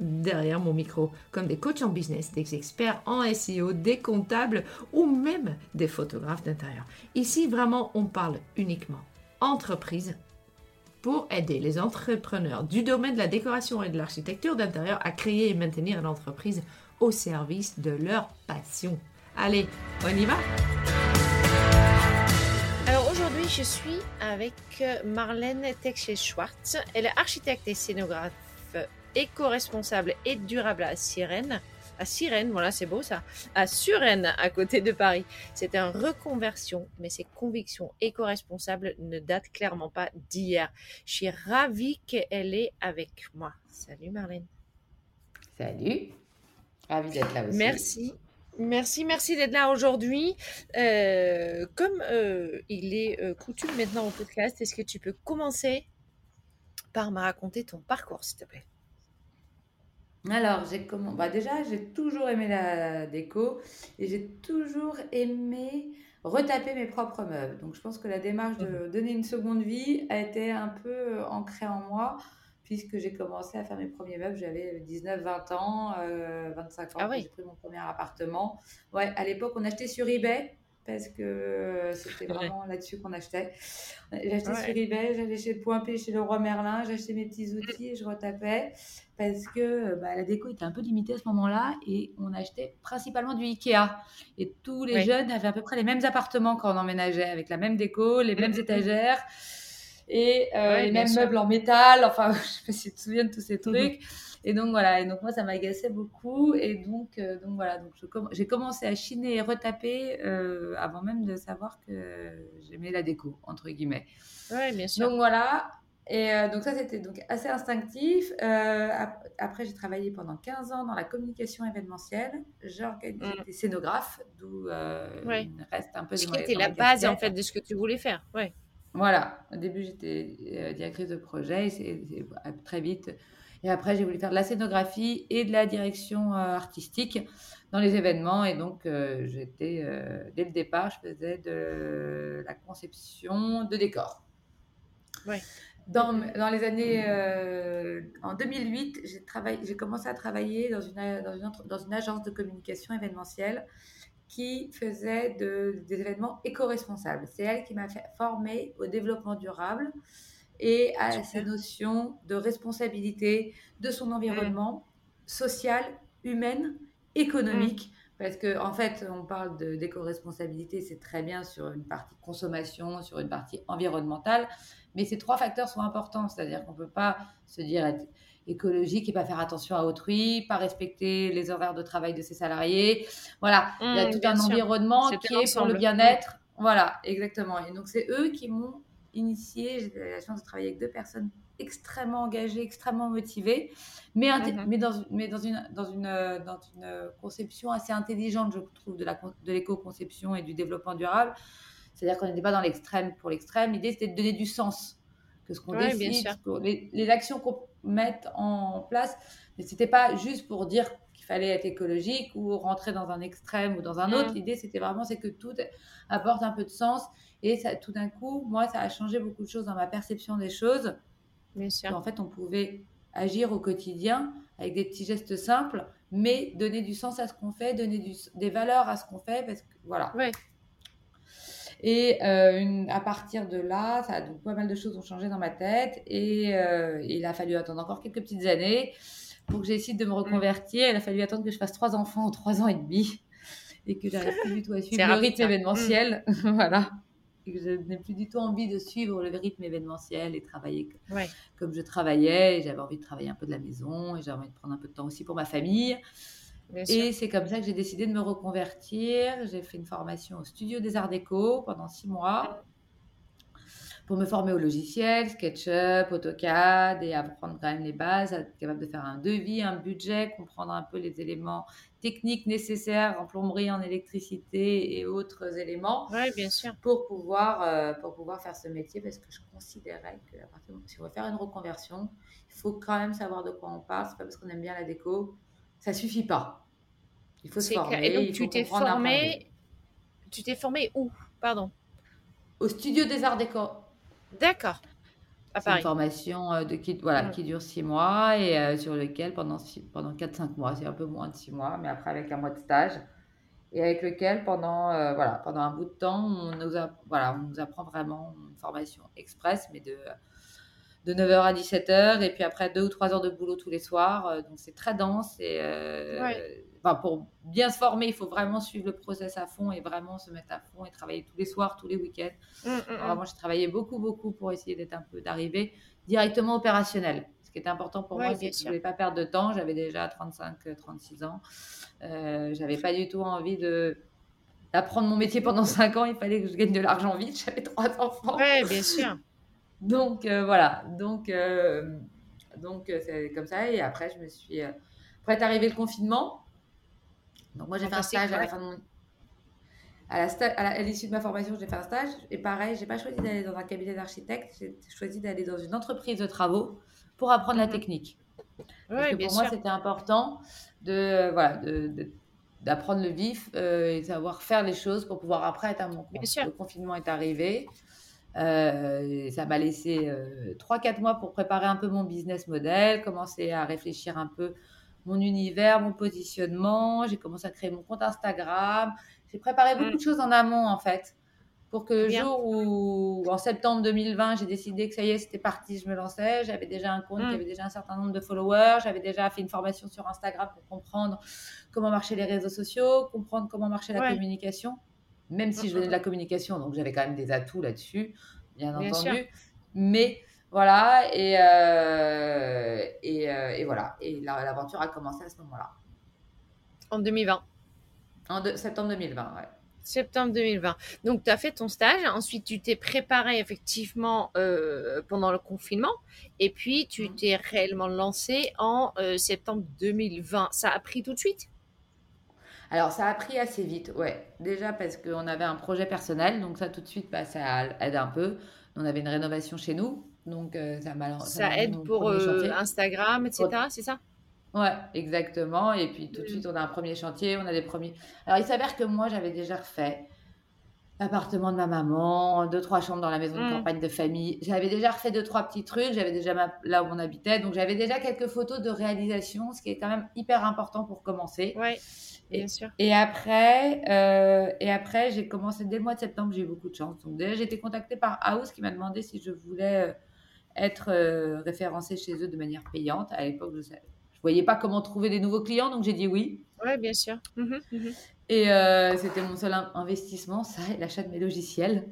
derrière mon micro, comme des coachs en business, des experts en SEO, des comptables ou même des photographes d'intérieur. Ici, vraiment, on parle uniquement entreprise pour aider les entrepreneurs du domaine de la décoration et de l'architecture d'intérieur à créer et maintenir l'entreprise au service de leur passion. Allez, on y va? Alors aujourd'hui, je suis avec Marlène Texel-Schwartz. Elle est architecte et scénographe éco-responsable et durable à Sirène. À Sirène, voilà, c'est beau ça. À Suresnes, à côté de Paris. C'est une reconversion, mais ses convictions éco-responsables ne datent clairement pas d'hier. Je suis ravie qu'elle est avec moi. Salut Marlène. Salut. Ravie d'être là aussi. Merci. Merci, merci d'être là aujourd'hui. Euh, comme euh, il est euh, coutume maintenant au podcast, est-ce que tu peux commencer par me raconter ton parcours, s'il te plaît? Alors, j'ai comment... bah déjà, j'ai toujours aimé la déco et j'ai toujours aimé retaper mes propres meubles. Donc, je pense que la démarche de mmh donner une seconde vie a été un peu ancrée en moi puisque j'ai commencé à faire mes premiers meubles. J'avais 19, 20 ans, 25 euh, ans ah j'ai pris mon premier appartement. Ouais, à l'époque, on achetait sur eBay parce que c'était vraiment là-dessus qu'on achetait. J'achetais sur eBay, j'allais chez le Point P, chez le Roi Merlin, j'achetais mes petits outils et je retapais parce que bah, la déco était un peu limitée à ce moment-là et on achetait principalement du Ikea. Et tous les jeunes avaient à peu près les mêmes appartements quand on emménageait, avec la même déco, les mêmes étagères et euh, les mêmes meubles en métal. Enfin, je sais pas si tu te souviens de tous ces trucs. Et donc voilà, et donc moi ça m'agaçait beaucoup et donc euh, donc voilà, donc j'ai commencé à chiner et retaper euh, avant même de savoir que j'aimais la déco entre guillemets. Ouais, bien sûr. Donc voilà. Et euh, donc ça c'était donc assez instinctif. après j'ai travaillé pendant 15 ans dans la communication événementielle. Mm. des scénographes, d'où ouais. il reste un peu de. C'était la base en fait de ce que tu voulais faire. Ouais. Voilà, au début j'étais directrice de projet et c'est très vite et après, j'ai voulu faire de la scénographie et de la direction euh, artistique dans les événements. Et donc, euh, j'étais, euh, dès le départ, je faisais de la conception de décors. Ouais. Dans, dans, les années, en 2008, j'ai, commencé à travailler dans une, dans, une, dans une agence de communication événementielle qui faisait de, des événements éco-responsables. C'est elle qui m'a fait former au développement durable et à ces notions de responsabilité de son environnement social, humaine, économique. Mm. Parce qu'en en fait, on parle d'éco-responsabilité, c'est très bien sur une partie consommation, sur une partie environnementale, mais ces trois facteurs sont importants. C'est-à-dire qu'on ne peut pas se dire être écologique et pas faire attention à autrui, pas respecter les horaires de travail de ses salariés. Voilà, il y a mm, tout un environnement qui est pour le bien-être. Voilà, exactement. Et donc, c'est eux qui m'ont initié, j'ai eu la chance de travailler avec deux personnes extrêmement engagées, extrêmement motivées, mais, mhm. mais, dans, mais dans, une, dans, une, dans une conception assez intelligente, je trouve, de l'éco-conception et du développement durable. C'est-à-dire qu'on n'était pas dans l'extrême pour l'extrême. L'idée, c'était de donner du sens. Que ce qu'on décide, les, les, actions qu'on met en place, mais c'était pas juste pour dire qu'il fallait être écologique ou rentrer dans un extrême ou dans un autre. Mhm. L'idée, c'était vraiment c'est que tout apporte un peu de sens et ça, tout d'un coup, moi, ça a changé beaucoup de choses dans ma perception des choses. Bien sûr. En fait, on pouvait agir au quotidien avec des petits gestes simples, mais donner du sens à ce qu'on fait, donner des valeurs à ce qu'on fait, parce que voilà. Et euh, à partir de là, ça, donc, pas mal de choses ont changé dans ma tête et euh, il a fallu attendre encore quelques petites années pour que j'essaie de me reconvertir. Il a fallu attendre que je fasse trois enfants en trois ans et demi et que j'arrive plus du tout à suivre le rythme événementiel. voilà. que je n'ai plus du tout envie de suivre le rythme événementiel et travailler Ouais. comme je travaillais. et J'avais envie de travailler un peu de la maison et j'avais envie de prendre un peu de temps aussi pour ma famille. Bien. Et c'est comme ça que j'ai décidé de me reconvertir. J'ai fait une formation au studio des Arts Déco pendant six mois pour me former au logiciel, SketchUp, AutoCAD et apprendre quand même les bases, être capable de faire un devis, un budget, comprendre un peu les éléments techniques nécessaires en plomberie, en électricité et autres éléments Ouais, bien sûr. pour pouvoir, euh, pour pouvoir faire ce métier parce que je considérais que à partir si on veut faire une reconversion, il faut quand même savoir de quoi on parle. C'est pas parce qu'on aime bien la déco, ça suffit pas. Il faut se clair. former. Et donc, il tu t'es formé. Tu t'es formé où? Pardon. au studio des Arts Déco. D'accord. À C'est une formation euh, de, qui, voilà, Mm. qui dure six mois et euh, sur lequel pendant, six- pendant 4-5 mois, c'est un peu moins de six mois, mais après avec un mois de stage, et avec lequel pendant, euh, voilà, pendant un bout de temps, on nous, a, voilà, on nous apprend vraiment une formation express, mais de, de 9h à 17h, et puis après deux ou trois heures de boulot tous les soirs, donc c'est très dense, et euh, Ouais. Enfin, pour bien se former, il faut vraiment suivre le process à fond et vraiment se mettre à fond et travailler tous les soirs, tous les week-ends. Hum, hum, hum. Vraiment, j'ai travaillé beaucoup, beaucoup pour essayer d'être un peu, d'arriver directement opérationnel. Ce qui était important pour Ouais, moi, c'est que je ne voulais pas perdre de temps. J'avais déjà 35, euh, 36 ans. Euh, j'avais pas du tout envie de d'apprendre mon métier pendant 5 ans. Il fallait que je gagne de l'argent vite. J'avais trois enfants. Ouais, bien sûr. Donc, euh, voilà. Donc, euh, donc euh, c'est comme ça. Et après, je me suis... Euh... Après est arrivé le confinement. Donc, moi, j'ai fait un stage à la fin de mon... À la la- l'issue de ma formation, j'ai fait un stage. Et pareil, j'ai pas choisi d'aller dans un cabinet d'architecte. J'ai choisi d'aller dans une entreprise de travaux pour apprendre la Mhm. technique. Parce que bien pour moi, c'était important de, voilà, d'apprendre le vif euh, et savoir faire les choses pour pouvoir après être à mon Bien compte. sûr. Le confinement est arrivé. Euh, ça m'a laissé euh, 3-4 mois pour préparer un peu mon business model, commencer à réfléchir un peu mon univers, mon positionnement. J'ai commencé à créer mon compte Instagram. J'ai préparé beaucoup Mm. de choses en amont, en fait, pour que le jour où, en septembre 2020, j'ai décidé que ça y est, c'était parti, je me lançais. J'avais déjà un compte Mm. qui avait déjà un certain nombre de followers. J'avais déjà fait une formation sur Instagram pour comprendre comment marchaient les réseaux sociaux, comprendre comment marchait la Ouais. communication. Même si je venais de la communication, donc j'avais quand même des atouts là-dessus, bien, Bien entendu. sûr. Mais voilà, et, euh, et, euh, et voilà. Et la- l'aventure a commencé à ce moment-là, En 2020. en de- septembre 2020. Ouais. Septembre 2020. Donc, tu as fait ton stage. Ensuite, tu t'es préparé effectivement euh, pendant le confinement. Et puis, tu Mhm. t'es réellement lancé en euh, septembre 2020. Ça a pris tout de suite? Alors, ça a pris assez vite, ouais. Déjà parce qu'on avait un projet personnel, donc ça tout de suite, bah, ça aide un peu. On avait une rénovation chez nous, donc euh, ça ça Ça aide pour euh. Instagram, etc. C'est ça? Ouais, exactement. Et puis tout de Mm. suite, on a un premier chantier, on a des premiers. Alors, il s'avère que moi, j'avais déjà refait l'appartement de ma maman, deux, trois chambres dans la maison de Mm. campagne de famille. J'avais déjà refait deux, trois petits trucs. J'avais déjà ma- là où on habitait. Donc, j'avais déjà quelques photos de réalisation, ce qui est quand même hyper important pour commencer. Ouais, bien sûr. Et après, euh, et après j'ai commencé dès le mois de septembre, j'ai eu beaucoup de chance. Donc déjà, j'ai été contactée par House qui m'a demandé si je voulais euh, être euh, référencée chez eux de manière payante. À l'époque, je ne voyais pas comment trouver des nouveaux clients, donc j'ai dit oui. Ouais, bien sûr. Mhm, mhm. Et euh, c'était mon seul in- investissement, ça, et l'achat de mes logiciels.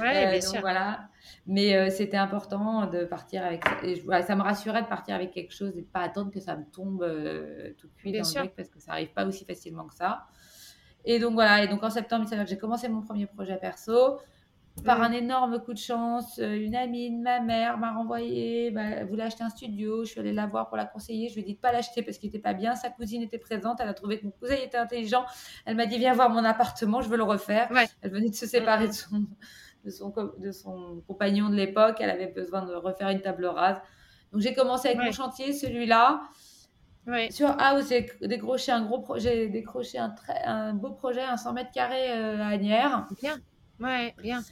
Ouais, Euh, bien donc sûr. voilà. Mais euh, c'était important de partir avec ça. Et je- voilà, ça me rassurait de partir avec quelque chose et de pas attendre que ça me tombe euh, tout cuit Bien dans sûr. le bec parce que ça arrive pas aussi facilement que ça. Et donc voilà. Et donc en septembre, j'ai commencé mon premier projet perso. Par Mm. un énorme coup de chance, euh, une amie de ma mère m'a renvoyé, bah, elle voulait acheter un studio, je suis allée la voir pour la conseiller, je lui ai dit de pas l'acheter parce qu'il n'était pas bien, sa cousine était présente, elle a trouvé que mon cousin était intelligent, elle m'a dit viens voir mon appartement, je veux le refaire. Ouais. Elle venait de se séparer de son, de son, co- de son compagnon de l'époque, elle avait besoin de refaire une table rase. Donc j'ai commencé avec Ouais. mon chantier, celui-là. Sur House, j'ai décroché un gros projet, décroché un beau projet, un 100 mètres carrés euh, à Agnières. Bien. Ouais, bien.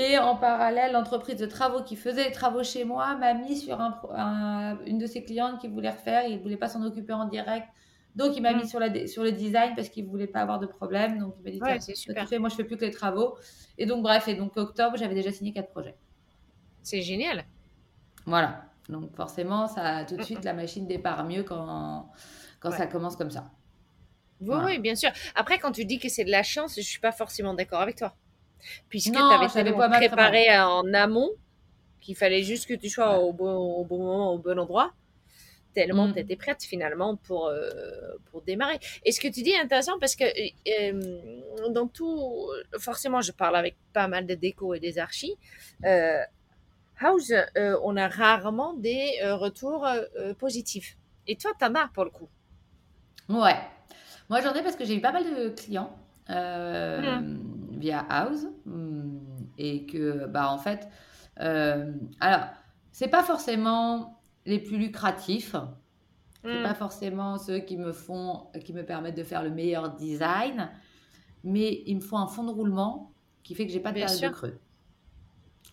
Et en parallèle, l'entreprise de travaux qui faisait les travaux chez moi m'a mis sur un, pro- un- une de ses clientes qui voulait refaire. Il ne voulait pas s'en occuper en direct. Donc, il m'a Mm. mis sur, la, dé- sur le design parce qu'il ne voulait pas avoir de problème. Donc, il m'a dit Ouais, c'est super. moi, je ne fais plus que les travaux. Et donc, bref, et donc, octobre, j'avais déjà signé quatre projets. C'est génial. Voilà. Donc, forcément, ça, tout de Mm, suite, la machine départ mieux quand, quand Ouais. ça commence comme ça. Oui, Voilà. oui, bien sûr. Après, quand tu dis que c'est de la chance, je suis pas forcément d'accord avec toi. Puisque tu avais tellement préparé en amont qu'il fallait juste que tu sois au, bon, au bon moment, au bon endroit. Tellement Mm. tu étais prête finalement pour, euh, pour démarrer. Et ce que tu dis est intéressant parce que euh, dans tout, forcément, je parle avec pas mal de déco et des archis. Euh, House, euh, on a rarement des euh, retours euh, euh, positifs. Et toi, t'en as pour le coup. Ouais. Moi, j'en ai parce que j'ai eu pas mal de clients euh, via House hum, et que, bah, en fait, euh, alors, c'est pas forcément les plus lucratifs, c'est Mm. pas forcément ceux qui me font, qui me permettent de faire le meilleur design, mais il me faut un fond de roulement qui fait que j'ai pas de Bien période sûr. de creux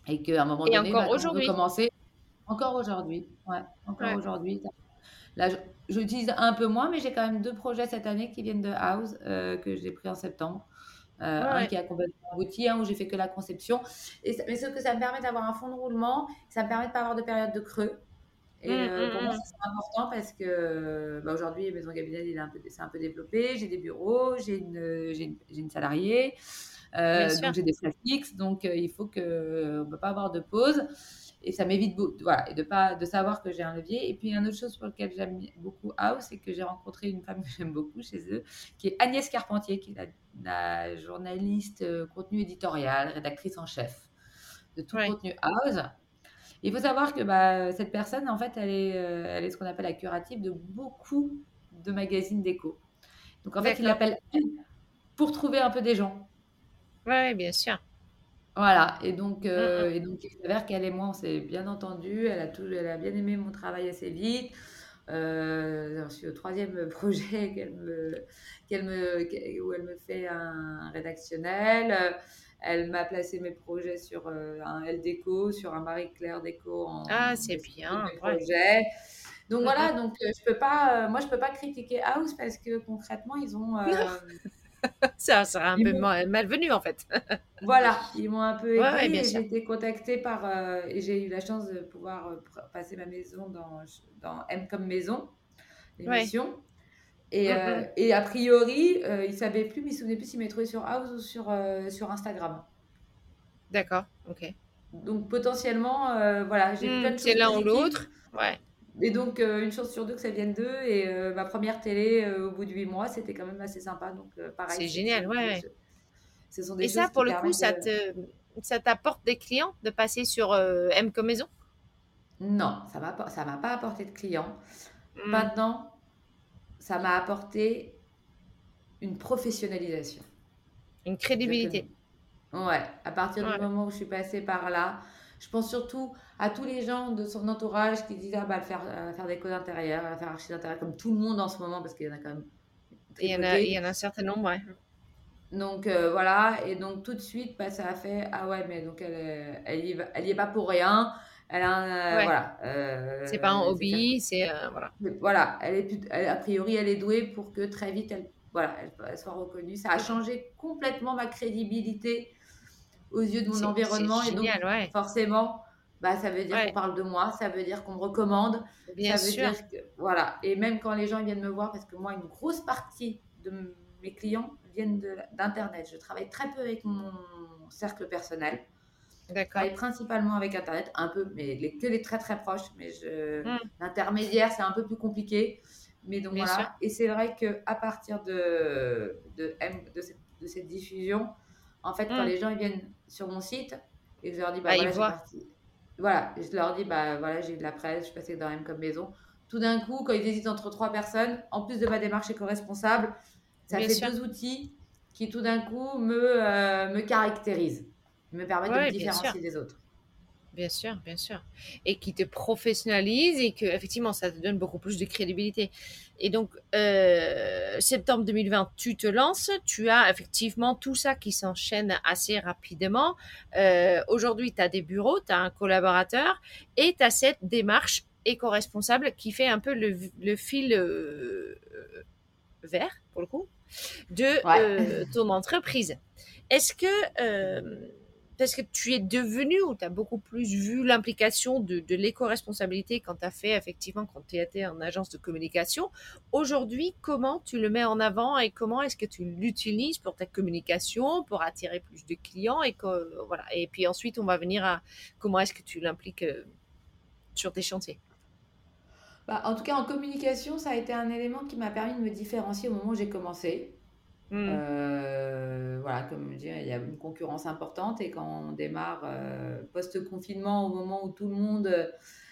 et qu'à un moment Et donné, encore bah, aujourd'hui. commencer, encore aujourd'hui, ouais, encore Ouais. aujourd'hui, Là, je- j'utilise un peu moins, mais j'ai quand même deux projets cette année qui viennent de House euh, que j'ai pris en septembre. Euh, Un Ouais. qui a complètement abouti, un où j'ai fait que la conception. Et ça- mais ce que ça me permet d'avoir un fond de roulement, ça me permet de pas avoir de période de creux. Et Mm, euh, pour moi, mm. ça, c'est important parce que bah, aujourd'hui, Maison Gabinette, il est un peu, c'est un peu développé. J'ai des bureaux, j'ai une, une, une salariée, euh, donc j'ai des frais fixes. Donc euh, il faut que on peut pas avoir de pause. Et ça m'évite voilà, de, pas, de savoir que j'ai un levier. Et puis, une autre chose pour laquelle j'aime beaucoup House, c'est que j'ai rencontré une femme que j'aime beaucoup chez eux, qui est Agnès Carpentier, qui est la, la journaliste euh, contenu éditorial, rédactrice en chef de tout Ouais. contenu House. Il faut savoir que bah, cette personne, en fait, elle est, euh, elle est ce qu'on appelle la curative de beaucoup de magazines déco. Donc, en fait, il l'appelle elle pour trouver un peu des gens. Ouais, bien sûr. Voilà, et donc, Mm, euh, et donc il s'avère qu'elle et moi, on s'est bien entendu. Elle a, tout, elle a bien aimé mon travail assez vite. Euh, j'en suis au troisième projet qu'elle me, qu'elle me, où elle me fait un rédactionnel. Elle m'a placé mes projets sur euh, un L Déco, sur un Marie-Claire Déco en Ah, c'est bien, projets. Donc Mm, voilà, donc euh, je peux pas, moi je peux pas critiquer House parce que concrètement ils ont, euh, Ça sera un ils peu mal- malvenu en fait. Voilà, ils m'ont un peu aidé ouais, j'ai été contactée par euh, et j'ai eu la chance de pouvoir euh, pr- passer ma maison dans, dans M comme maison, l'émission. Et, euh, et a priori, euh, il savait plus, mais il se souvenait plus s'il m'avait trouvé sur House ou sur, euh, sur Instagram. D'accord, ok. Donc potentiellement, euh, voilà, j'ai Hmm, plein de c'est choses l'un ou l'autre. Ouais. Et donc euh, une chance sur deux que ça vienne d'eux. Et euh, ma première télé euh, au bout de huit mois, c'était quand même assez sympa. Donc pareil. C'est ce- génial, ouais, ouais. ce- Ce sont des Et ça, pour le coup, ça te, ça t'apporte des clients de passer sur M comme maison? Non, ça m'a ça m'a pas apporté de clients. Hmm, Maintenant, ça m'a apporté une professionnalisation. Une crédibilité. Ouais, à partir Ouais. du moment où je suis passée par là, je pense surtout à tous les gens de son entourage qui disent ah bah faire euh, faire des codes intérieurs, faire archi d'intérieur comme tout le monde en ce moment parce qu'il y en a quand même Il y, en a, tripoté. il y en a un certain nombre, ouais. Donc euh, voilà, et donc tout de suite, bah, ça a fait ah ouais, mais donc elle, elle y va, elle y est pas pour rien. Elle a un, euh, Ouais. voilà. euh, C'est pas un hobby, c'est. euh, voilà. Voilà, elle est plus- elle- a priori, elle est douée pour que très vite, elle, voilà, elle, elle soit reconnue. Ça a changé complètement ma crédibilité aux yeux de mon environnement. Et donc, génial, ouais. forcément, bah, ça veut dire Ouais. qu'on parle de moi, ça veut dire qu'on me recommande. Bien ça veut sûr. dire que, voilà. Et même quand les gens viennent me voir, parce que moi, une grosse partie de mes clients viennent d'Internet. Je travaille très peu avec mon cercle personnel. Je travaille principalement avec Internet, un peu, mais les, que les très très proches. Mais je, Mm. l'intermédiaire, c'est un peu plus compliqué. Mais donc Bien voilà. sûr. Et c'est vrai que à partir de, de, M- de, cette, de cette diffusion, en fait, quand Mm. les gens ils viennent sur mon site et que je leur dis, bah Ah, voilà, j'ai parti. Voilà, je leur dis, bah voilà, j'ai eu de la presse, je suis passée dans M comme maison. Tout d'un coup, quand ils hésitent entre trois personnes, en plus de ma démarche éco-responsable, ça Bien fait sûr. deux outils qui tout d'un coup me, euh, me caractérisent, me permettent de me différencier des autres. Bien sûr, bien sûr. Et qui te professionnalise et que effectivement ça te donne beaucoup plus de crédibilité. Et donc, euh, septembre 2020, tu te lances, tu as effectivement tout ça qui s'enchaîne assez rapidement. Euh, Aujourd'hui, tu as des bureaux, tu as un collaborateur et tu as cette démarche éco-responsable qui fait un peu le, le fil euh, euh, vert, pour le coup, de Ouais. euh, ton entreprise. Est-ce que... parce que tu es devenu ou tu as beaucoup plus vu l'implication de, de l'éco-responsabilité quand tu as fait effectivement quand tu étais en agence de communication. Aujourd'hui, comment tu le mets en avant et comment est-ce que tu l'utilises pour ta communication, pour attirer plus de clients et voilà. Et puis ensuite, on va venir à comment est-ce que tu l'impliques euh, sur tes chantiers? Bah, en tout cas, en communication, ça a été un élément qui m'a permis de me différencier au moment où j'ai commencé. Hmm. Euh, voilà, comme je dis, il y a une concurrence importante et quand on démarre euh, post-confinement, au moment où tout le monde euh,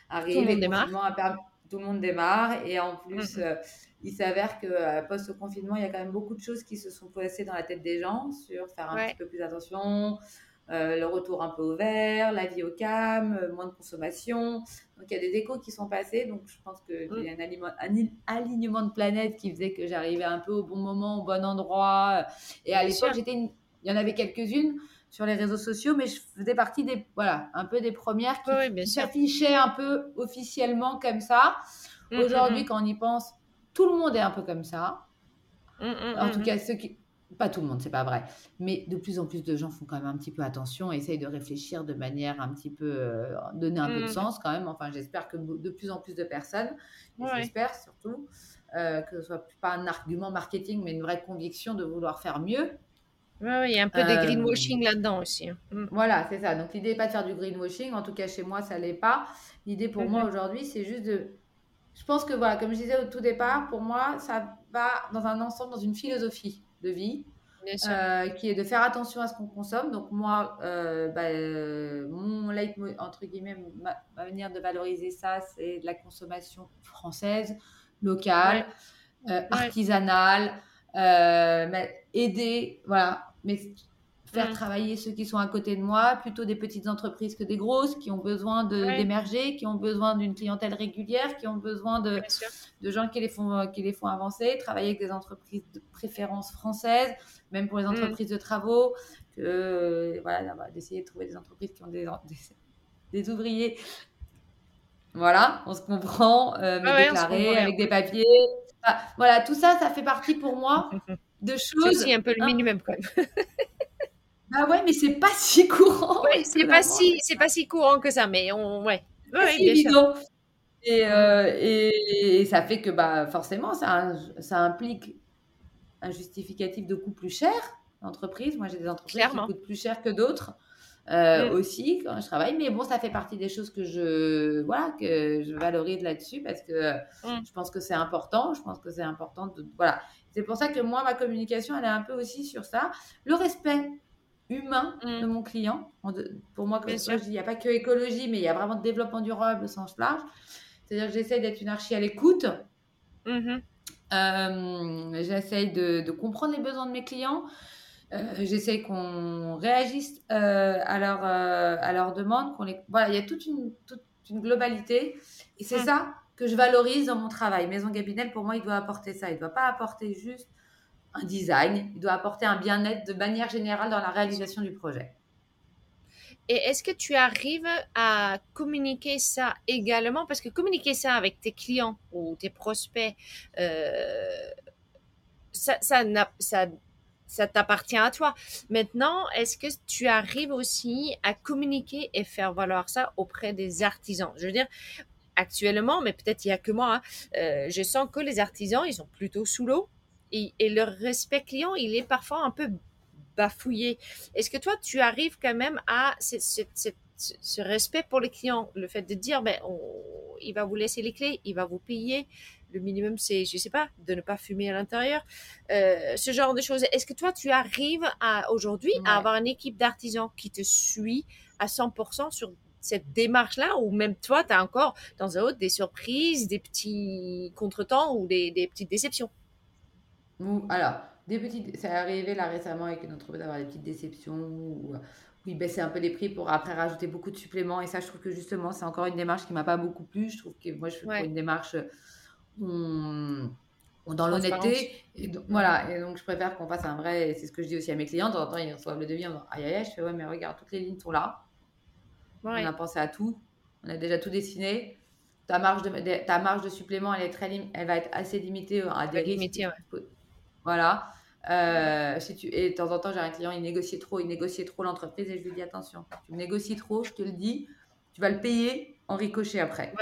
arrive, Tout le monde et démarre. confinement a permis- tout le monde démarre et en plus, euh, il s'avère que post-confinement, il y a quand même beaucoup de choses qui se sont passées dans la tête des gens sur faire un Ouais. petit peu plus attention, euh, le retour un peu au vert, la vie au calme, euh, moins de consommation. Donc il y a des échos qui sont passés. Donc je pense qu'il Mm. y a un, aliment- un il- alignement de planètes qui faisait que j'arrivais un peu au bon moment, au bon endroit. Et à l'époque, j'étais une- il y en avait quelques-unes sur les réseaux sociaux, mais je faisais partie des, voilà, un peu des premières qui, Oui, s'affichaient un peu officiellement comme ça. Mm, Aujourd'hui, mm, quand on y pense, tout le monde est un peu comme ça. mm, mm, En mm, tout mm. cas, ceux qui. Pas tout le monde, c'est pas vrai. Mais de plus en plus de gens font quand même un petit peu attention essayent de réfléchir de manière un petit peu. euh, donner un peu de Mm. sens quand même. Enfin, j'espère que de plus en plus de personnes, Ouais. j'espère surtout, euh, que ce soit pas un argument marketing, mais une vraie conviction de vouloir faire mieux. Ouais, il y a un peu de Euh, greenwashing là-dedans aussi. hein. Mm. Voilà, c'est ça. Donc l'idée n'est pas de faire du greenwashing. En tout cas, chez moi, ça l'est pas. L'idée pour Mhm. moi aujourd'hui, c'est juste de. Je pense que voilà, comme je disais au tout départ, pour moi, ça va dans un ensemble, dans une philosophie de vie. Euh, qui est de faire attention à ce qu'on consomme. Donc moi, euh, bah, euh, mon leitmotiv, entre guillemets, ma, ma manière de valoriser ça, c'est de la consommation française, locale, euh, artisanale, mais aider, voilà, mais faire Mm. travailler ceux qui sont à côté de moi, plutôt des petites entreprises que des grosses, qui ont besoin Ouais. d'émerger, qui ont besoin d'une clientèle régulière, qui ont besoin de, de gens qui les font qui les font avancer, travailler avec des entreprises de préférence françaises, même pour les Mm. entreprises de travaux, que euh, voilà, d'essayer de trouver des entreprises qui ont des, des, des ouvriers. Voilà, on se comprend, euh, mais ouais, avec des papiers. Ah, voilà, tout ça, ça fait partie pour moi de C'est choses. aussi un peu le hein. minimum quand même. Ah ouais, mais c'est pas si courant. Ouais, c'est pas si c'est pas si courant que ça, mais on ouais. Sûr. évident. Et, euh, et, et ça fait que bah, forcément, ça, ça implique un justificatif de coût plus cher d'entreprise. Moi, j'ai des entreprises Clairement. qui coûtent plus cher que d'autres euh, Mm. aussi quand je travaille. Mais bon, ça fait partie des choses que je, voilà, que je valorise là-dessus parce que Mm. je pense que c'est important. Je pense que c'est important. De, voilà. C'est pour ça que moi, ma communication, elle est un peu aussi sur ça. Le respect humain Mm. de mon client. En de- Pour moi, comme ça, il n'y a pas que écologie, mais il y a vraiment développement durable au sens large. C'est-à-dire que j'essaie d'être une archi à l'écoute. Mhm. Euh, j'essaye de, de comprendre les besoins de mes clients. Euh, j'essaye qu'on réagisse euh, à, leur, euh, à leurs demandes. Qu'on les... Voilà, il y a toute une, toute une globalité. Et c'est Mm. ça que je valorise dans mon travail. Maison Gabinel, pour moi, il doit apporter ça. Il ne doit pas apporter juste un design. Il doit apporter un bien-être de manière générale dans la réalisation du projet. Et est-ce que tu arrives à communiquer ça également? Parce que communiquer ça avec tes clients ou tes prospects, euh, ça, ça, ça, ça t'appartient à toi. Maintenant, est-ce que tu arrives aussi à communiquer et faire valoir ça auprès des artisans? Je veux dire, actuellement, mais peut-être il n'y a que moi, hein, euh, je sens que les artisans, ils sont plutôt sous l'eau et, et leur respect client, il est parfois un peu bafouillé. Est-ce que toi, tu arrives quand même à ce, ce- ce- ce- ce respect pour les clients, le fait de dire, ben, on- il va vous laisser les clés, il va vous payer. Le minimum, c'est, je sais pas, de ne pas fumer à l'intérieur. Euh, ce genre de choses. Est-ce que toi, tu arrives à aujourd'hui Ouais. à avoir une équipe d'artisans qui te suit à 100% sur cette démarche-là, ou même toi, tu as encore dans un autre des surprises, des petits contretemps ou des, des petites déceptions? Ou, alors, des petites, ça est arrivé là récemment avec une entreprise d'avoir des petites déceptions ou où ils baissaient un peu les prix pour après rajouter beaucoup de suppléments. Et ça, je trouve que justement, c'est encore une démarche qui m'a pas beaucoup plu. Je trouve que moi, je fais Ouais. une démarche on- on- dans l'honnêteté. Et donc, voilà. Et donc, je préfère qu'on fasse un vrai. et C'est ce que je dis aussi à mes clients. De temps en temps, ils reçoivent le devis en disant Aïe, aïe, aïe. Je fais Ouais, mais regarde, toutes les lignes sont là. Ouais. On a pensé à tout. On a déjà tout dessiné. Ta marge de, ta marge de supplément, elle, est très elle va être assez limitée à des risques. ouais. Voilà. Euh, si tu, et de temps en temps, j'ai un client, il négociait trop, il négociait trop l'entreprise et je lui dis attention, tu négocies trop, je te le dis, tu vas le payer en ricochet après.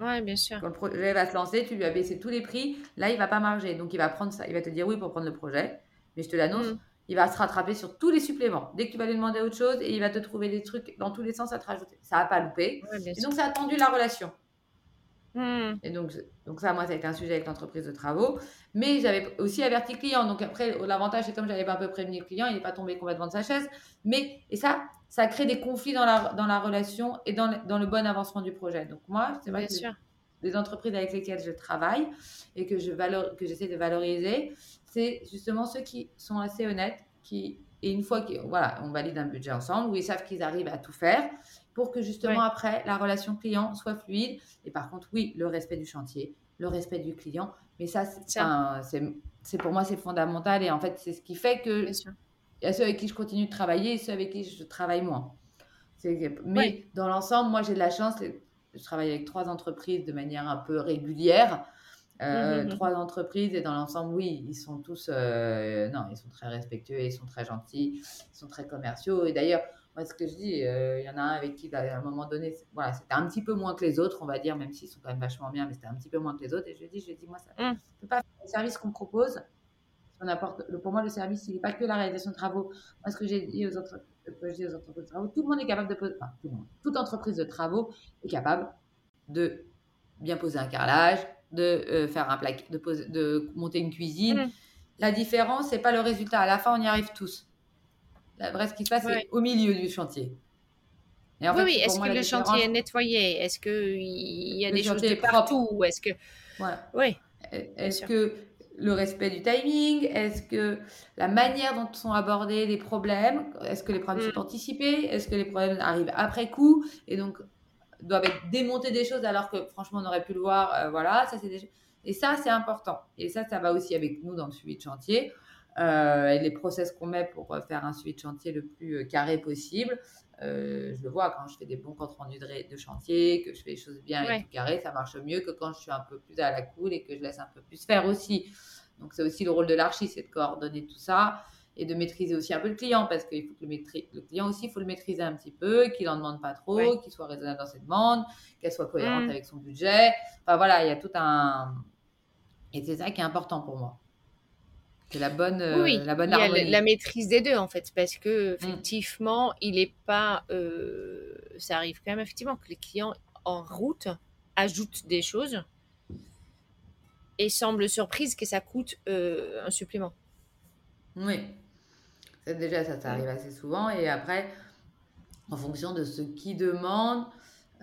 Ouais, bien sûr. Quand le projet va se lancer, tu lui as baissé tous les prix, là, il va pas marger. Donc, il va prendre ça, il va te dire oui pour prendre le projet, mais je te l'annonce, Mm. il va se rattraper sur tous les suppléments. Dès que tu vas lui demander autre chose, et il va te trouver des trucs dans tous les sens à te rajouter. Ça va pas. Ouais, bien Et donc, ça a tendu la relation. Hmm. Et donc, donc ça, moi, ça a été un sujet avec l'entreprise de travaux. Mais j'avais aussi averti le client. Donc après, l'avantage, c'est comme j'avais pas un peu prévenu le client, il n'est pas tombé complètement de sa chaise. Mais, et ça, ça crée des conflits dans la, dans la relation et dans le, dans le bon avancement du projet. Donc moi, c'est vrai Bien que sûr. les entreprises avec lesquelles je travaille et que je valor, que j'essaie de valoriser, c'est justement ceux qui sont assez honnêtes, qui et une fois qu'on voilà, on valide un budget ensemble, où ils savent qu'ils arrivent à tout faire pour que justement Ouais. après la relation client soit fluide. Et par contre, oui, le respect du chantier, le respect du client, mais ça, c'est, pour moi c'est fondamental et en fait c'est ce qui fait que Bien sûr. il y a ceux avec qui je continue de travailler et ceux avec qui je travaille moins. Mais Ouais. dans l'ensemble, moi j'ai de la chance. Je travaille avec trois entreprises de manière un peu régulière. Euh, Mhm, mhm. Trois entreprises et dans l'ensemble, oui, ils sont tous, euh, non, ils sont très respectueux, ils sont très gentils, ils sont très commerciaux. Et d'ailleurs, moi, ce que je dis, euh, il y en a un avec qui, à un moment donné, voilà, c'était un petit peu moins que les autres, on va dire, même s'ils sont quand même vachement bien, mais c'était un petit peu moins que les autres. Et je lui dis, je dis, moi, ça ne Mm. peut pas faire le service qu'on propose. On apporte, pour moi, le service, il n'est pas que la réalisation de travaux. Moi, ce que j'ai dit aux autres, que je dis aux entreprises de travaux, tout le monde est capable de poser, enfin, tout le monde, toute entreprise de travaux est capable de bien poser un carrelage, de euh, faire un plaque, de, poser- de monter une cuisine. Mm. La différence, c'est pas le résultat. À la fin, on y arrive tous. La vraie, ce qui se passe, Ouais. c'est au milieu du chantier. Et en oui, fait, oui. Est-ce que le différence- chantier est nettoyé? Est-ce qu'il y a Le des choses de partout Est-ce que. Ouais. Oui, Est-ce que le respect du timing? Est-ce que la manière dont sont abordés les problèmes? Est-ce que les problèmes Mm. sont anticipés? Est-ce que les problèmes arrivent après coup? Et donc doivent être démontés des choses alors que franchement on aurait pu le voir euh, Voilà, ça c'est des... Et ça c'est important. Et ça, ça va aussi avec nous dans le suivi de chantier. Euh, et les process qu'on met pour euh, faire un suivi de chantier le plus euh, carré possible. Je le vois quand je fais des bons comptes rendus de, chantier, que je fais les choses bien Ouais. et tout carré, ça marche mieux que quand je suis un peu plus à la cool et que je laisse un peu plus faire aussi. Donc c'est aussi le rôle de l'archi, c'est de coordonner tout ça et de maîtriser aussi un peu le client parce qu'il faut que le, client aussi, il faut le maîtriser un petit peu, qu'il n'en demande pas trop, Ouais. qu'il soit raisonnable dans ses demandes, qu'elle soit cohérente Mm. avec son budget. Enfin voilà, il y a tout un... Et c'est ça qui est important pour moi. C'est la bonne, euh, oui. la bonne il y a harmonie. la, maîtrise des deux, en fait. Parce que, Mm. effectivement, il est pas. euh, ça arrive quand même, effectivement, que les clients en route ajoutent des choses et semblent surprises que ça coûte euh, un supplément. Oui. Ça, déjà, ça, ça arrive assez souvent. Et après, en fonction de ce qu'ils demandent,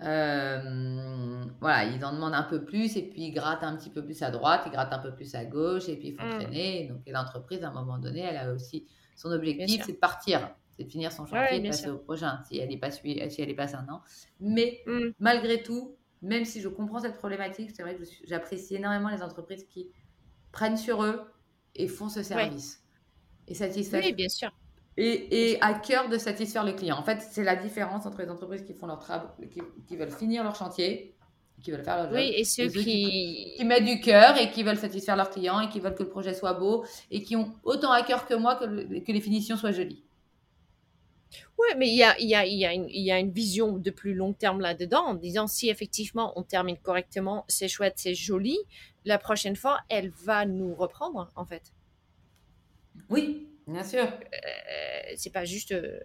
euh, voilà, ils en demandent un peu plus et puis ils grattent un petit peu plus à droite, ils grattent un peu plus à gauche et puis ils font Mm. traîner. Donc, l'entreprise, à un moment donné, elle a aussi son objectif, c'est de partir, c'est de finir son chantier Ouais, et de passer sûr. au prochain, si elle n'est pas, si elle est pas un an. Mais Mm. malgré tout, même si je comprends cette problématique, c'est vrai que j'apprécie énormément les entreprises qui prennent sur eux et font ce service. Et satisfassent Oui, bien sûr. Et, et à cœur de satisfaire le client. En fait, c'est la différence entre les entreprises qui font leur travail, qui, qui veulent finir leur chantier, qui veulent faire leur job, Oui, et ceux et ceux qui. qui mettent du cœur et qui veulent satisfaire leurs clients et qui veulent que le projet soit beau et qui ont autant à cœur que moi que, le- que les finitions soient jolies. Oui, mais il y a, y a une vision de plus long terme là-dedans, en disant si effectivement on termine correctement, c'est chouette, c'est joli, la prochaine fois, elle va nous reprendre, en fait. Oui, bien sûr. Euh, c'est pas juste, euh,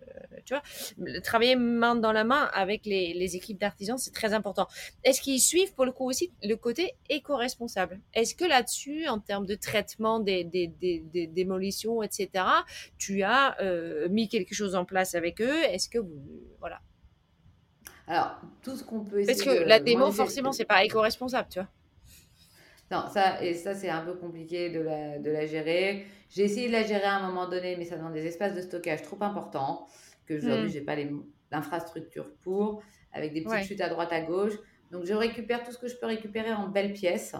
tu vois, le- travailler main dans la main avec les, les équipes d'artisans, c'est très important. Est-ce qu'ils suivent pour le coup aussi le côté éco-responsable? Est-ce que là-dessus, en termes de traitement des, des, des, des démolitions, etc., tu as euh, mis quelque chose en place avec eux? Est-ce que vous, voilà Alors, tout ce qu'on peut essayer Parce que de- la moi, démo, j'ai- forcément, c'est pas éco-responsable, tu vois. Non, ça, et ça, c'est un peu compliqué de la, de la gérer. J'ai essayé de la gérer à un moment donné, mais ça demande des espaces de stockage trop importants, que aujourd'hui, Mm. j'ai pas l'infrastructure pour, avec des petites Ouais. chutes à droite, à gauche. Donc, je récupère tout ce que je peux récupérer en belles pièces.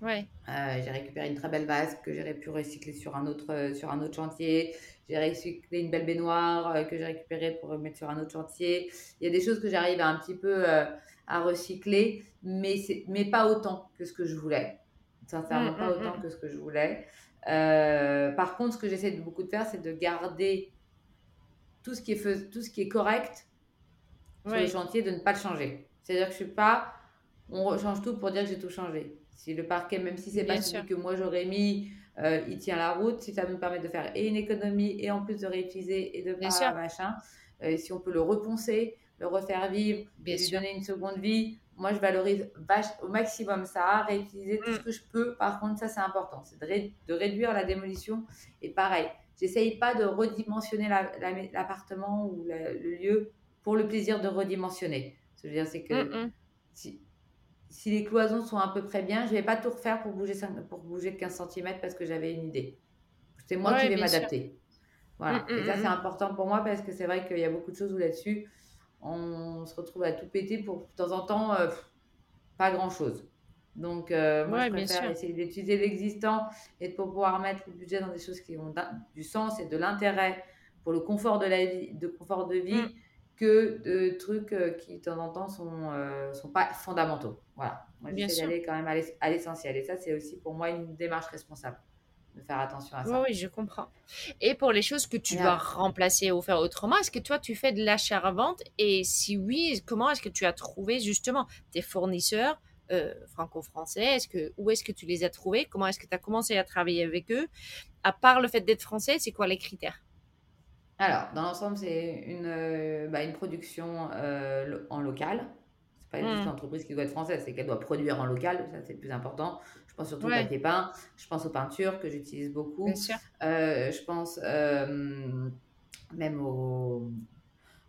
Ouais. Euh, j'ai récupéré une très belle vase que j'aurais pu recycler sur un autre, euh, sur un autre chantier. J'ai recyclé une belle baignoire euh, que j'ai récupérée pour mettre sur un autre chantier. Il y a des choses que j'arrive à un petit peu euh, à recycler, mais, mais pas autant que ce que je voulais. sincèrement Mm, pas mm, autant mm. que ce que je voulais. Euh, par contre, ce que j'essaie de beaucoup de faire, c'est de garder tout ce qui est, fais- tout ce qui est correct sur le chantier, de ne pas le changer. C'est-à-dire que je suis pas, on change tout pour dire que j'ai tout changé. Si le parquet, même si c'est pas bien celui sûr. que moi j'aurais mis, euh, il tient la route, si ça me permet de faire et une économie et en plus de réutiliser et de Bien pas sûr. machin, euh, si on peut le reponcer, le refaire vivre, Bien lui sûr. donner une seconde vie, moi je valorise vache- au maximum ça, réutiliser tout Mm. ce que je peux. Par contre, ça c'est important, c'est de, ré- de réduire la démolition. Et pareil, j'essaye pas de redimensionner la- la- l'appartement ou la- le lieu pour le plaisir de redimensionner. Ce que je veux dire, c'est que Mm, mm. si, si les cloisons sont à peu près bien, je vais pas tout refaire pour bouger, cinq- pour bouger de 15 cm parce que j'avais une idée. C'est moi qui vais m'adapter. Voilà. Mm, mm, Et ça, c'est mm. important pour moi parce que c'est vrai qu'il y a beaucoup de choses où là-dessus, on se retrouve à tout péter pour de temps en temps, euh, pas grand-chose. Donc, euh, moi, Ouais, je préfère essayer d'utiliser l'existant et de pouvoir mettre le budget dans des choses qui ont du sens et de l'intérêt pour le confort de la vie, de confort de vie. Que de trucs euh, qui, de temps en temps, sont, euh, sont pas fondamentaux. Voilà. Moi, j'essaie d'aller quand même à l'ess- à l'essentiel. Et ça, c'est aussi pour moi une démarche responsable, de faire attention à ça. oui, je comprends. Et pour les choses que tu dois remplacer ou faire autrement, est-ce que toi, tu fais de l'achat-revente? Et si oui, comment est-ce que tu as trouvé justement tes fournisseurs euh, franco-français? Est-ce que, où est-ce que tu les as trouvés? Comment est-ce que tu as commencé à travailler avec eux? À part le fait d'être français, c'est quoi les critères? Alors, dans l'ensemble, c'est une, euh, bah, une production euh, lo- en local. C'est pas juste Hmm. l'entreprise qui doit être française, c'est qu'elle doit produire en local. Ça, c'est le plus important. Je pense surtout au Ouais, papier peint. Je pense aux peintures que j'utilise bien beaucoup. sûr. Euh, je pense euh, même aux,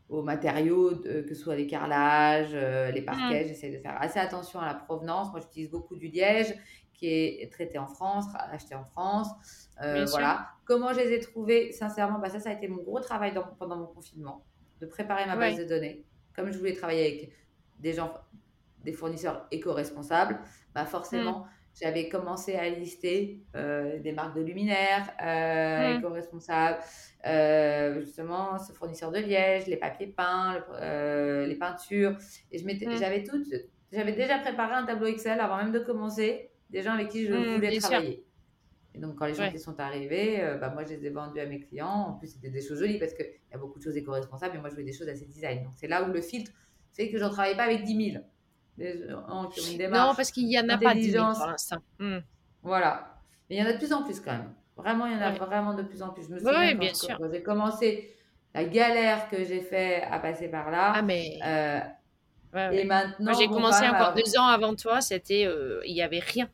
aux matériaux, de- que ce soit les carrelages, euh, les Hmm, parquets. J'essaie de faire assez attention à la provenance. Moi, j'utilise beaucoup du liège qui est traité en France, acheté en France. Euh, sûr. voilà. Comment je les ai trouvés Sincèrement, bah ça, ça a été mon gros travail dans- pendant mon confinement, de préparer ma base Ouais. de données. Comme je voulais travailler avec des gens, des fournisseurs éco-responsables, bah Hmm, forcément, j'avais commencé à lister euh, des marques de luminaires euh, hmm, éco-responsables, justement, ce fournisseur de liège, les papiers peints, le- les peintures. Et hmm, j'avais tout, j'avais déjà préparé un tableau Excel avant même de commencer, des gens avec qui je hmm, voulais sûr. travailler. Et donc, quand les Ouais. chantiers sont arrivés, euh, bah, moi, je les ai vendus à mes clients. En plus, c'était des choses jolies parce qu'il y a beaucoup de choses éco-responsables et moi, je voulais des choses assez design. Donc, c'est là où le filtre fait que j'en travaille pas avec 10 000. Des gens qui ont une Non, parce qu'il n'y en a pas 10 000 intelligence. pour l'instant. Hmm. Voilà. Mais il y en a de plus en plus quand même. Vraiment, il y en a Ouais. vraiment de plus en plus. Je me souviens quand, bien je- sûr. quand j'ai commencé, la galère que j'ai fait à passer par Ah, là. mais euh, ouais, et ouais. Moi, maintenant, j'ai commencé encore deux ans avant toi, c'était, euh, il n'y avait rien.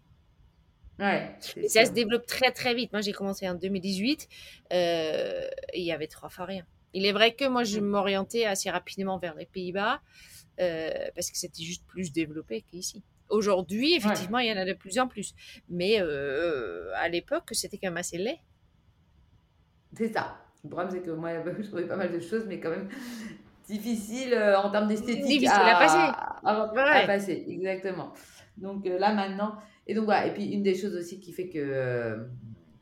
Ouais, c'est Et ça se développe très très vite. Moi, j'ai commencé en 2018 euh, et il y avait trois fois rien. Il est vrai que moi, je Mm. m'orientais assez rapidement vers les Pays-Bas euh, parce que c'était juste plus développé qu'ici. Aujourd'hui, Ouais, effectivement, il y en a de plus en plus. Mais euh, à l'époque, c'était quand même assez laid. c'est ça. Le problème, c'est que moi, je trouvais pas mal de choses, mais quand même difficile euh, en termes d'esthétique à passer. à, à, passer. Exactement. Donc là, maintenant. Et donc, voilà. Et puis, une des choses aussi qui fait que,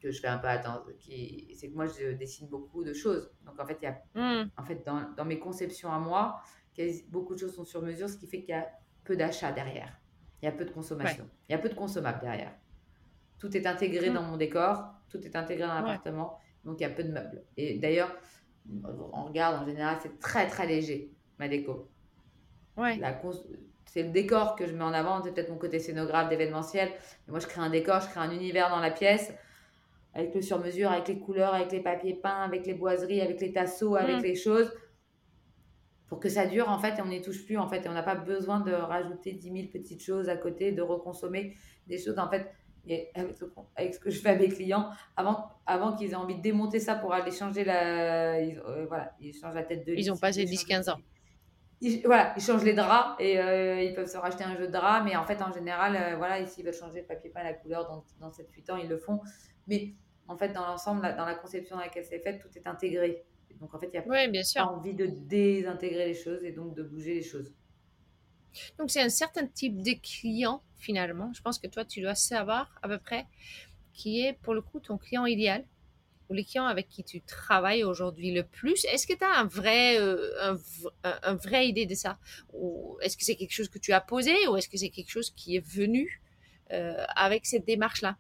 que je fais un peu attendre, c'est que moi, je dessine beaucoup de choses. Donc, en fait, il y a Hmm, en fait, dans, dans mes conceptions à moi, beaucoup de choses sont sur mesure, ce qui fait qu'il y a peu d'achats derrière. Il y a peu de ouais. consommation. Il y a peu de consommables derrière. Tout est intégré Hmm, dans mon décor, tout est intégré dans ouais. l'appartement, donc il y a peu de meubles. Et d'ailleurs, on regarde en général, c'est très très léger, ma déco. Ouais. La cons- c'est le décor que je mets en avant, c'est peut-être mon côté scénographe d'événementiel. Mais moi, je crée un décor, je crée un univers dans la pièce, avec le sur-mesure, avec les couleurs, avec les papiers peints, avec les boiseries, avec les tasseaux, avec Hmm, les choses, pour que ça dure, en fait, et on n'y touche plus, en fait, et on n'a pas besoin de rajouter 10 000 petites choses à côté, de reconsommer des choses, en fait, et avec, ce, avec que je fais à mes clients, avant, avant qu'ils aient envie de démonter ça pour aller changer la, ils, euh, voilà, ils changent la tête de Ils ont passé changent 10-15 ans. Ils, voilà, ils changent les draps et euh, ils peuvent se racheter un jeu de draps, mais en fait, en général, euh, voilà, s'ils veulent changer le papier peint, la couleur dans, dans 7-8 ans, ils le font. Mais en fait, dans l'ensemble, dans la conception dans laquelle c'est fait, tout est intégré. Donc en fait, il n'y a Oui, bien pas sûr. envie de désintégrer les choses et donc de bouger les choses. Donc, c'est un certain type de client, finalement. Je pense que toi, tu dois savoir à peu près qui est, pour le coup, ton client idéal ou les clients avec qui tu travailles aujourd'hui le plus. Est-ce que tu as un vrai, euh, un, un- vrai idée de ça? Ou est-ce que c'est quelque chose que tu as posé ou est-ce que c'est quelque chose qui est venu avec cette démarche-là?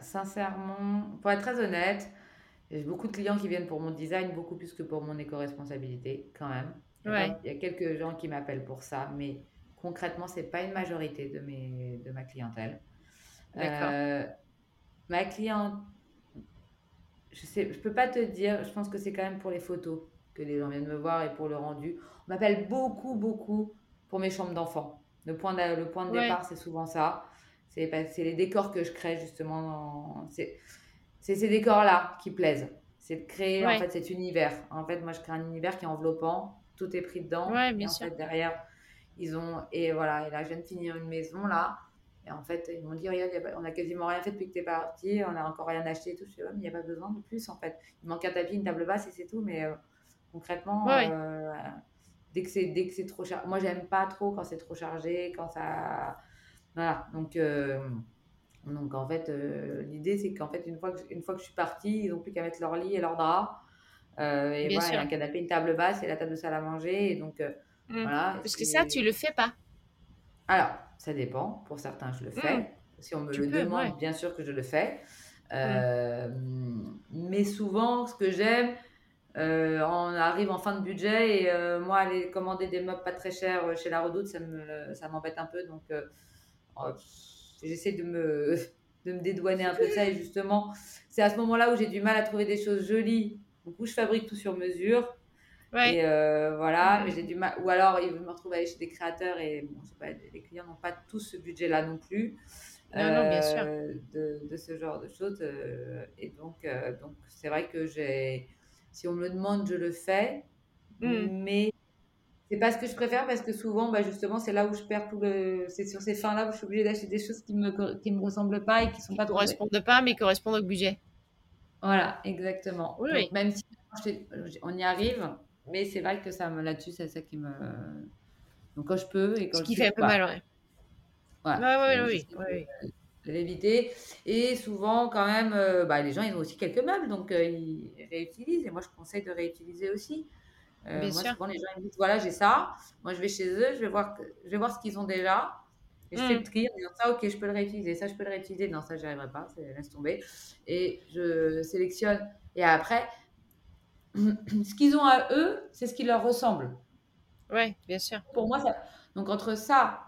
Sincèrement, pour être très honnête, j'ai beaucoup de clients qui viennent pour mon design, beaucoup plus que pour mon éco-responsabilité, quand même. Il y, a, il y a quelques gens qui m'appellent pour ça, mais concrètement, c'est pas une majorité de, mes, de ma clientèle. Euh, ma cliente, je sais, je peux pas te dire, je pense que c'est quand même pour les photos que les gens viennent me voir et pour le rendu. On m'appelle beaucoup, beaucoup pour mes chambres d'enfants. Le point de, le point de départ, c'est souvent ça. C'est les décors que je crée justement. C'est ces décors-là qui plaisent. C'est de créer en fait cet univers. En fait, moi, je crée un univers qui est enveloppant. Tout est pris dedans. bien et en sûr. fait, derrière, ils ont. Et voilà, et là, je viens de finir une maison là. Et en fait, ils m'ont dit, regarde, on a quasiment rien fait depuis que tu es parti, on a encore rien acheté et tout. Je dis, ouais, mais il n'y a pas besoin de plus en fait. Il manque un tapis, une table basse et c'est tout. Mais euh, concrètement, euh, dès que c'est dès que c'est trop chargé, moi j'aime pas trop quand c'est trop chargé, quand ça, voilà. Donc euh, donc en fait, l'idée c'est qu'en fait une fois que une fois que je suis partie, ils n'ont plus qu'à mettre leur lit et leur drap. et voilà, il y a un canapé, une table basse et la table de salle à manger. Et donc mmh. voilà. Parce que ça, tu le fais pas. Alors, ça dépend. Pour certains, je le fais. Mmh. Si on me le demande, bien sûr que je le fais. Euh, mmh. Mais souvent, ce que j'aime, euh, on arrive en fin de budget et euh, moi, aller commander des meubles pas très chers chez La Redoute, ça, me, ça m'embête un peu. Donc, oh, j'essaie de me, de me dédouaner un peu de ça. Et justement, c'est à ce moment-là où j'ai du mal à trouver des choses jolies. Du coup, je fabrique tout sur mesure. Et voilà, mais j'ai du mal. Ou alors, ils me retrouvent aller chez des créateurs et bon, pas, les clients n'ont pas tous ce budget-là non plus. Non, non, bien sûr. De, de, ce genre de choses. et donc, donc c'est vrai que j'ai. Si on me le demande, je le fais. Mmh. Mais c'est pas ce que je préfère parce que souvent, bah, justement, c'est là où je perds tout le. C'est sur ces fins-là où je suis obligée d'acheter des choses qui me, qui me ressemblent pas et qui sont qui correspondent pas, mais correspondent au budget. Voilà, exactement. Oui, donc, même si on y arrive, mais c'est vrai que ça me là-dessus, c'est ça qui me. Donc quand je peux et quand Ce qui je fait un peu pas. mal, ouais. Voilà. Ouais, ouais, oui, oui. L'éviter. Et souvent, quand même, euh, bah, les gens, ils ont aussi quelques meubles, donc euh, ils réutilisent. Et moi, je conseille de réutiliser aussi. Euh, Bien moi, sûr. souvent, les gens ils me disent voilà, j'ai ça. Moi, je vais chez eux, je vais voir, je vais voir ce qu'ils ont déjà. Et je fais Mm. le tri en disant ça, ok, je peux le réutiliser. Ça, je peux le réutiliser. Non, ça, j'y arriverai pas. Laisse tomber. Et je sélectionne. Et après, ce qu'ils ont à eux, c'est ce qui leur ressemble. Ouais, bien sûr. Pour moi, ça. Donc, entre ça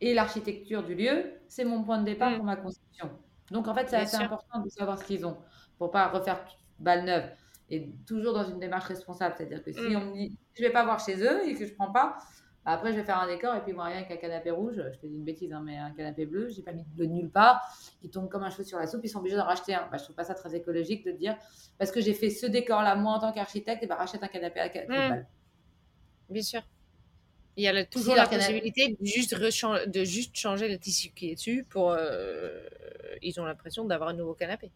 et l'architecture du lieu, c'est mon point de départ Mm. pour ma conception. Donc, en fait, c'est assez sûr. important de savoir ce qu'ils ont pour pas refaire balle neuve. Et toujours dans une démarche responsable. C'est-à-dire que si Mm. on me dit je vais pas voir chez eux et que je prends pas, après, je vais faire un décor et puis moi, rien qu'un canapé rouge, je te dis une bêtise, hein, mais un canapé bleu, j'ai pas mis de bleu de nulle part, il tombe comme un cheveu sur la soupe, ils sont obligés d'en racheter un. Bah, je trouve pas ça très écologique de dire parce que j'ai fait ce décor-là, moi en tant qu'architecte, et bah, rachète un canapé à 4 Mm. balles. Bien sûr. Il y a le- toujours la possibilité de juste, de juste changer le tissu qui est dessus pour. euh, ils ont l'impression d'avoir un nouveau canapé.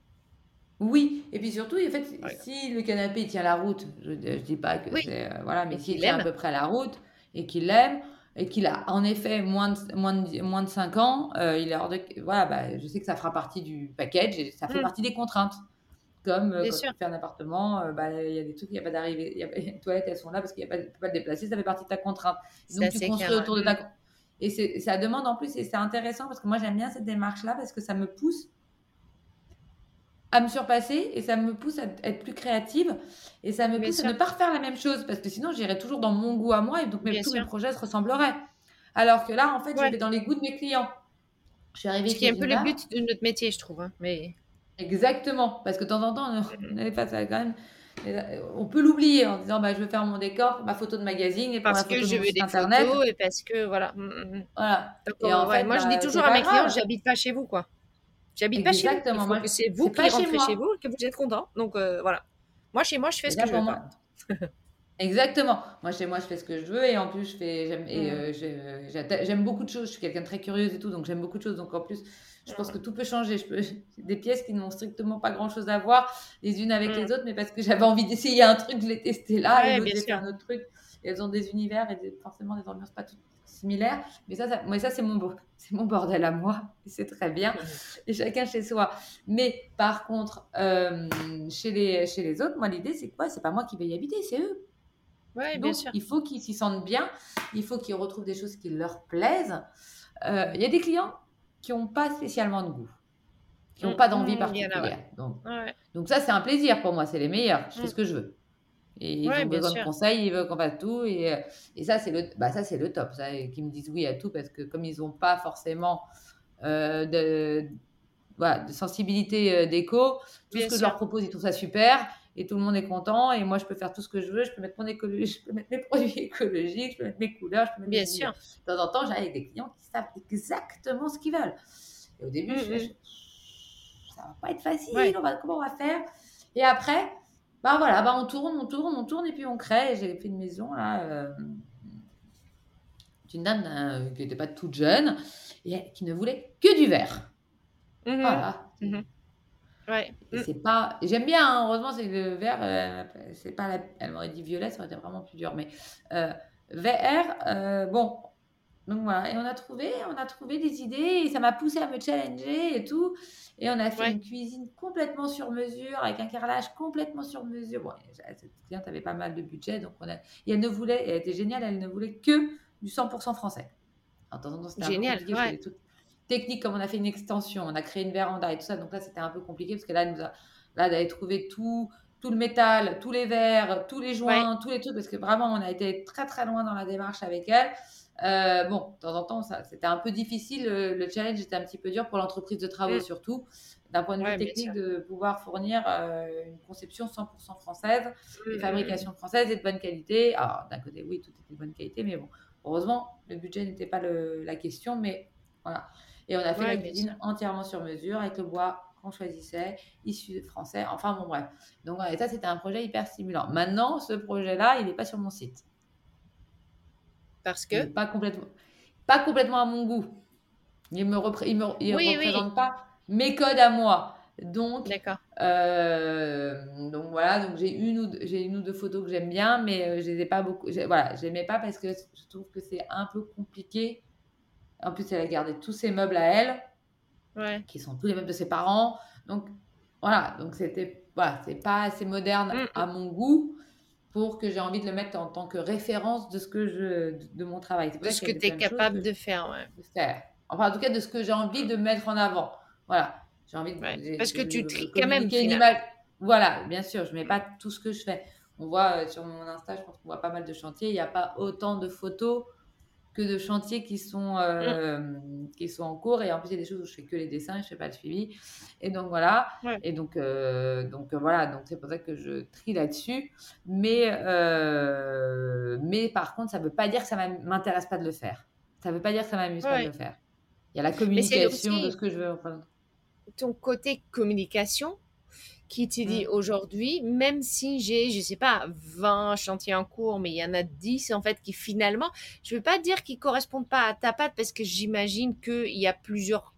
Oui, et puis surtout, en fait, Ouais. si le canapé tient la route, je ne dis pas que Oui. c'est. euh, voilà, mais s'il tient à peu près la route et qu'il l'aime et qu'il a en effet moins de, moins de, moins de 5 ans, euh, il est hors de. Voilà, bah, je sais que ça fera partie du package et ça fait Mm. partie des contraintes. Comme euh, quand sûr. tu fais un appartement, euh, bah, il y a des trucs, il n'y a pas d'arrivée. il y a- Les toilettes, elles sont là parce qu'il ne peut pas le déplacer, ça fait partie de ta contrainte. Donc, tu construis clair, autour de ta. Et ça demande en plus, et c'est intéressant parce que moi j'aime bien cette démarche-là parce que ça me pousse à me surpasser et ça me pousse à être plus créative et ça me Bien pousse sûr. à ne pas refaire la même chose parce que sinon j'irais toujours dans mon goût à moi et donc mes, Bien tous mes projets se ressembleraient. Alors que là, en fait, Ouais. je vais dans les goûts de mes clients. Je suis arrivée Ce qui est un peu le but de notre métier, je trouve. hein, Mais Exactement, parce que de temps en temps, on est face à quand même. On peut l'oublier en disant bah, je veux faire mon décor pour ma photo de magazine et pour parce ma que photo de je veux des internet. photos et parce que voilà. Mm, mm, mm. Voilà. Donc, Et euh, en ouais, fait, moi, je bah, dis toujours à mes clients, j'habite pas chez vous, quoi. J'habite pas chez vous. Exactement, moi, que c'est vous qui chez rentrez moi. chez vous et que vous êtes content. Donc euh, voilà. Moi, chez moi, je fais ce que je veux. moi-. Exactement. Moi, chez moi, je fais ce que je veux et en plus, je fais, j'aime, Mm. euh, j'atta- j'aime beaucoup de choses. Je suis quelqu'un de très curieuse et tout, donc j'aime beaucoup de choses. Donc en plus, je pense que tout peut changer. Je peux, j'ai des pièces qui n'ont strictement pas grand-chose à voir les unes avec Mm. les autres, mais parce que j'avais envie d'essayer un truc, je l'ai testé là, Ouais, et j'ai fait un autre truc. Et elles ont des univers et des- forcément des ambiances pas toutes similaires. Mais ça, ça, moi, ça c'est mon, c'est mon bordel à moi. C'est très bien. Et chacun chez soi. Mais par contre, euh, chez, les, chez les autres, moi, l'idée, c'est quoi? C'est pas moi qui vais y habiter, c'est eux. Ouais, bien sûr. il faut qu'ils s'y sentent bien, il faut qu'ils retrouvent des choses qui leur plaisent. Euh, Il y a des clients qui n'ont pas spécialement de goût, qui n'ont Mm, pas d'envie mm, particulière. Donc, Ouais. donc ça, c'est un plaisir pour moi, c'est les meilleurs. Je fais Mm. ce que je veux. Et ils Ouais, ont besoin sûr. de conseils, ils veulent qu'on fasse tout. Et, euh, et ça, c'est le, bah, ça, c'est le top. Ça, qu'ils me disent oui à tout parce que comme ils n'ont pas forcément euh, de, voilà, de sensibilité euh, d'éco, tout Bien ce que je leur propose, ils trouvent ça super. Et tout le monde est content. Et moi, je peux faire tout ce que je veux. Je peux mettre mon écologie, je peux mettre mes produits écologiques, je peux mettre mes couleurs, je peux mettre Bien mes sûr. De temps en temps, j'arrive avec des clients qui savent exactement ce qu'ils veulent. Et au début, je Mm, fais, ça va pas être facile, Ouais. on va, comment on va faire? Et après, bah voilà, bah on tourne, on tourne, on tourne, et puis on crée. J'ai fait une maison, là, euh, d'une dame euh, qui n'était pas toute jeune, et qui ne voulait que du vert. Mhm. Voilà. Ouais. Et Mm. c'est pas. J'aime bien, hein, heureusement, c'est le vert. euh, c'est pas la- Elle m'aurait dit violet, ça aurait été vraiment plus dur. Mais vert, bon. Donc voilà. Et on a trouvé, on a trouvé des idées et ça m'a poussé à me challenger et tout. Et on a fait Ouais. une cuisine complètement sur mesure, avec un carrelage complètement sur mesure. Bon, cette cliente avait pas mal de budget, donc on a. Et elle ne voulait, elle était géniale, elle ne voulait que du 100% français. De temps en temps, c'était un peu Génial, compliqué, je ouais. tout- technique comme on a fait une extension, on a créé une véranda et tout ça. Donc là, c'était un peu compliqué parce que là, elle nous a, là d'aller trouver tout, tout le métal, tous les verres, tous les joints, tous les trucs, parce que vraiment, on a été très très loin dans la démarche avec elle. Euh, bon, de temps en temps, ça, c'était un peu difficile. Le, le challenge était un petit peu dur pour l'entreprise de travaux Mm. surtout, d'un point de vue Ouais, technique, de pouvoir fournir euh, une conception 100% française, une Mm, fabrication française et de bonne qualité. Alors, d'un côté, oui, tout était de bonne qualité, mais bon, heureusement, le budget n'était pas le- la question, mais voilà. Et on a fait Ouais, la cuisine entièrement sur mesure, avec le bois qu'on choisissait, issu français, enfin bon, bref. Donc, et ça, c'était un projet hyper stimulant. Maintenant, ce projet-là, il n'est pas sur mon site. Parce que. pas complètement, pas complètement à mon goût. Il me, repré- il me il Oui, oui. représente pas mes codes à moi. Donc, euh, donc voilà, donc j'ai une ou deux, j'ai une ou deux photos que j'aime bien, mais euh, je les ai pas beaucoup. Voilà, je l'aimais pas parce que je trouve que c'est un peu compliqué. En plus, elle a gardé tous ses meubles à elle, Ouais. qui sont tous les meubles de ses parents. Donc voilà, donc c'était voilà, c'est pas assez moderne Mm. à mon goût pour que j'ai envie de le mettre en tant que référence de ce que je de, mon travail. De ce que tu es de capable que de faire, ouais. de faire. Enfin, en tout cas, de ce que j'ai envie de mettre en avant. Voilà. J'ai envie de. Ouais, parce que tu tries quand même. Voilà, bien sûr, je mets pas tout ce que je fais. On voit euh, sur mon Insta, je pense qu'on voit pas mal de chantiers. Il n'y a pas autant de photos que de chantiers qui sont, euh, Mm. qui sont en cours. Et en plus, il y a des choses où je fais que les dessins, je fais pas le suivi. Et donc voilà. Ouais. Et donc, euh, donc euh, voilà. Donc c'est pour ça que je trie là-dessus. Mais, euh, mais par contre, ça veut pas dire que ça m'am- m'intéresse pas de le faire. Ça veut pas dire que ça m'amuse pas de le faire. Il y a la communication aussi- de ce que je veux représenter. ton côté communication qui te dit Mm. aujourd'hui, même si j'ai, je sais pas, 20 chantiers en cours, mais il y en a 10 en fait qui finalement, je veux pas dire qu'ils correspondent pas à ta patte parce que j'imagine qu'il y a plusieurs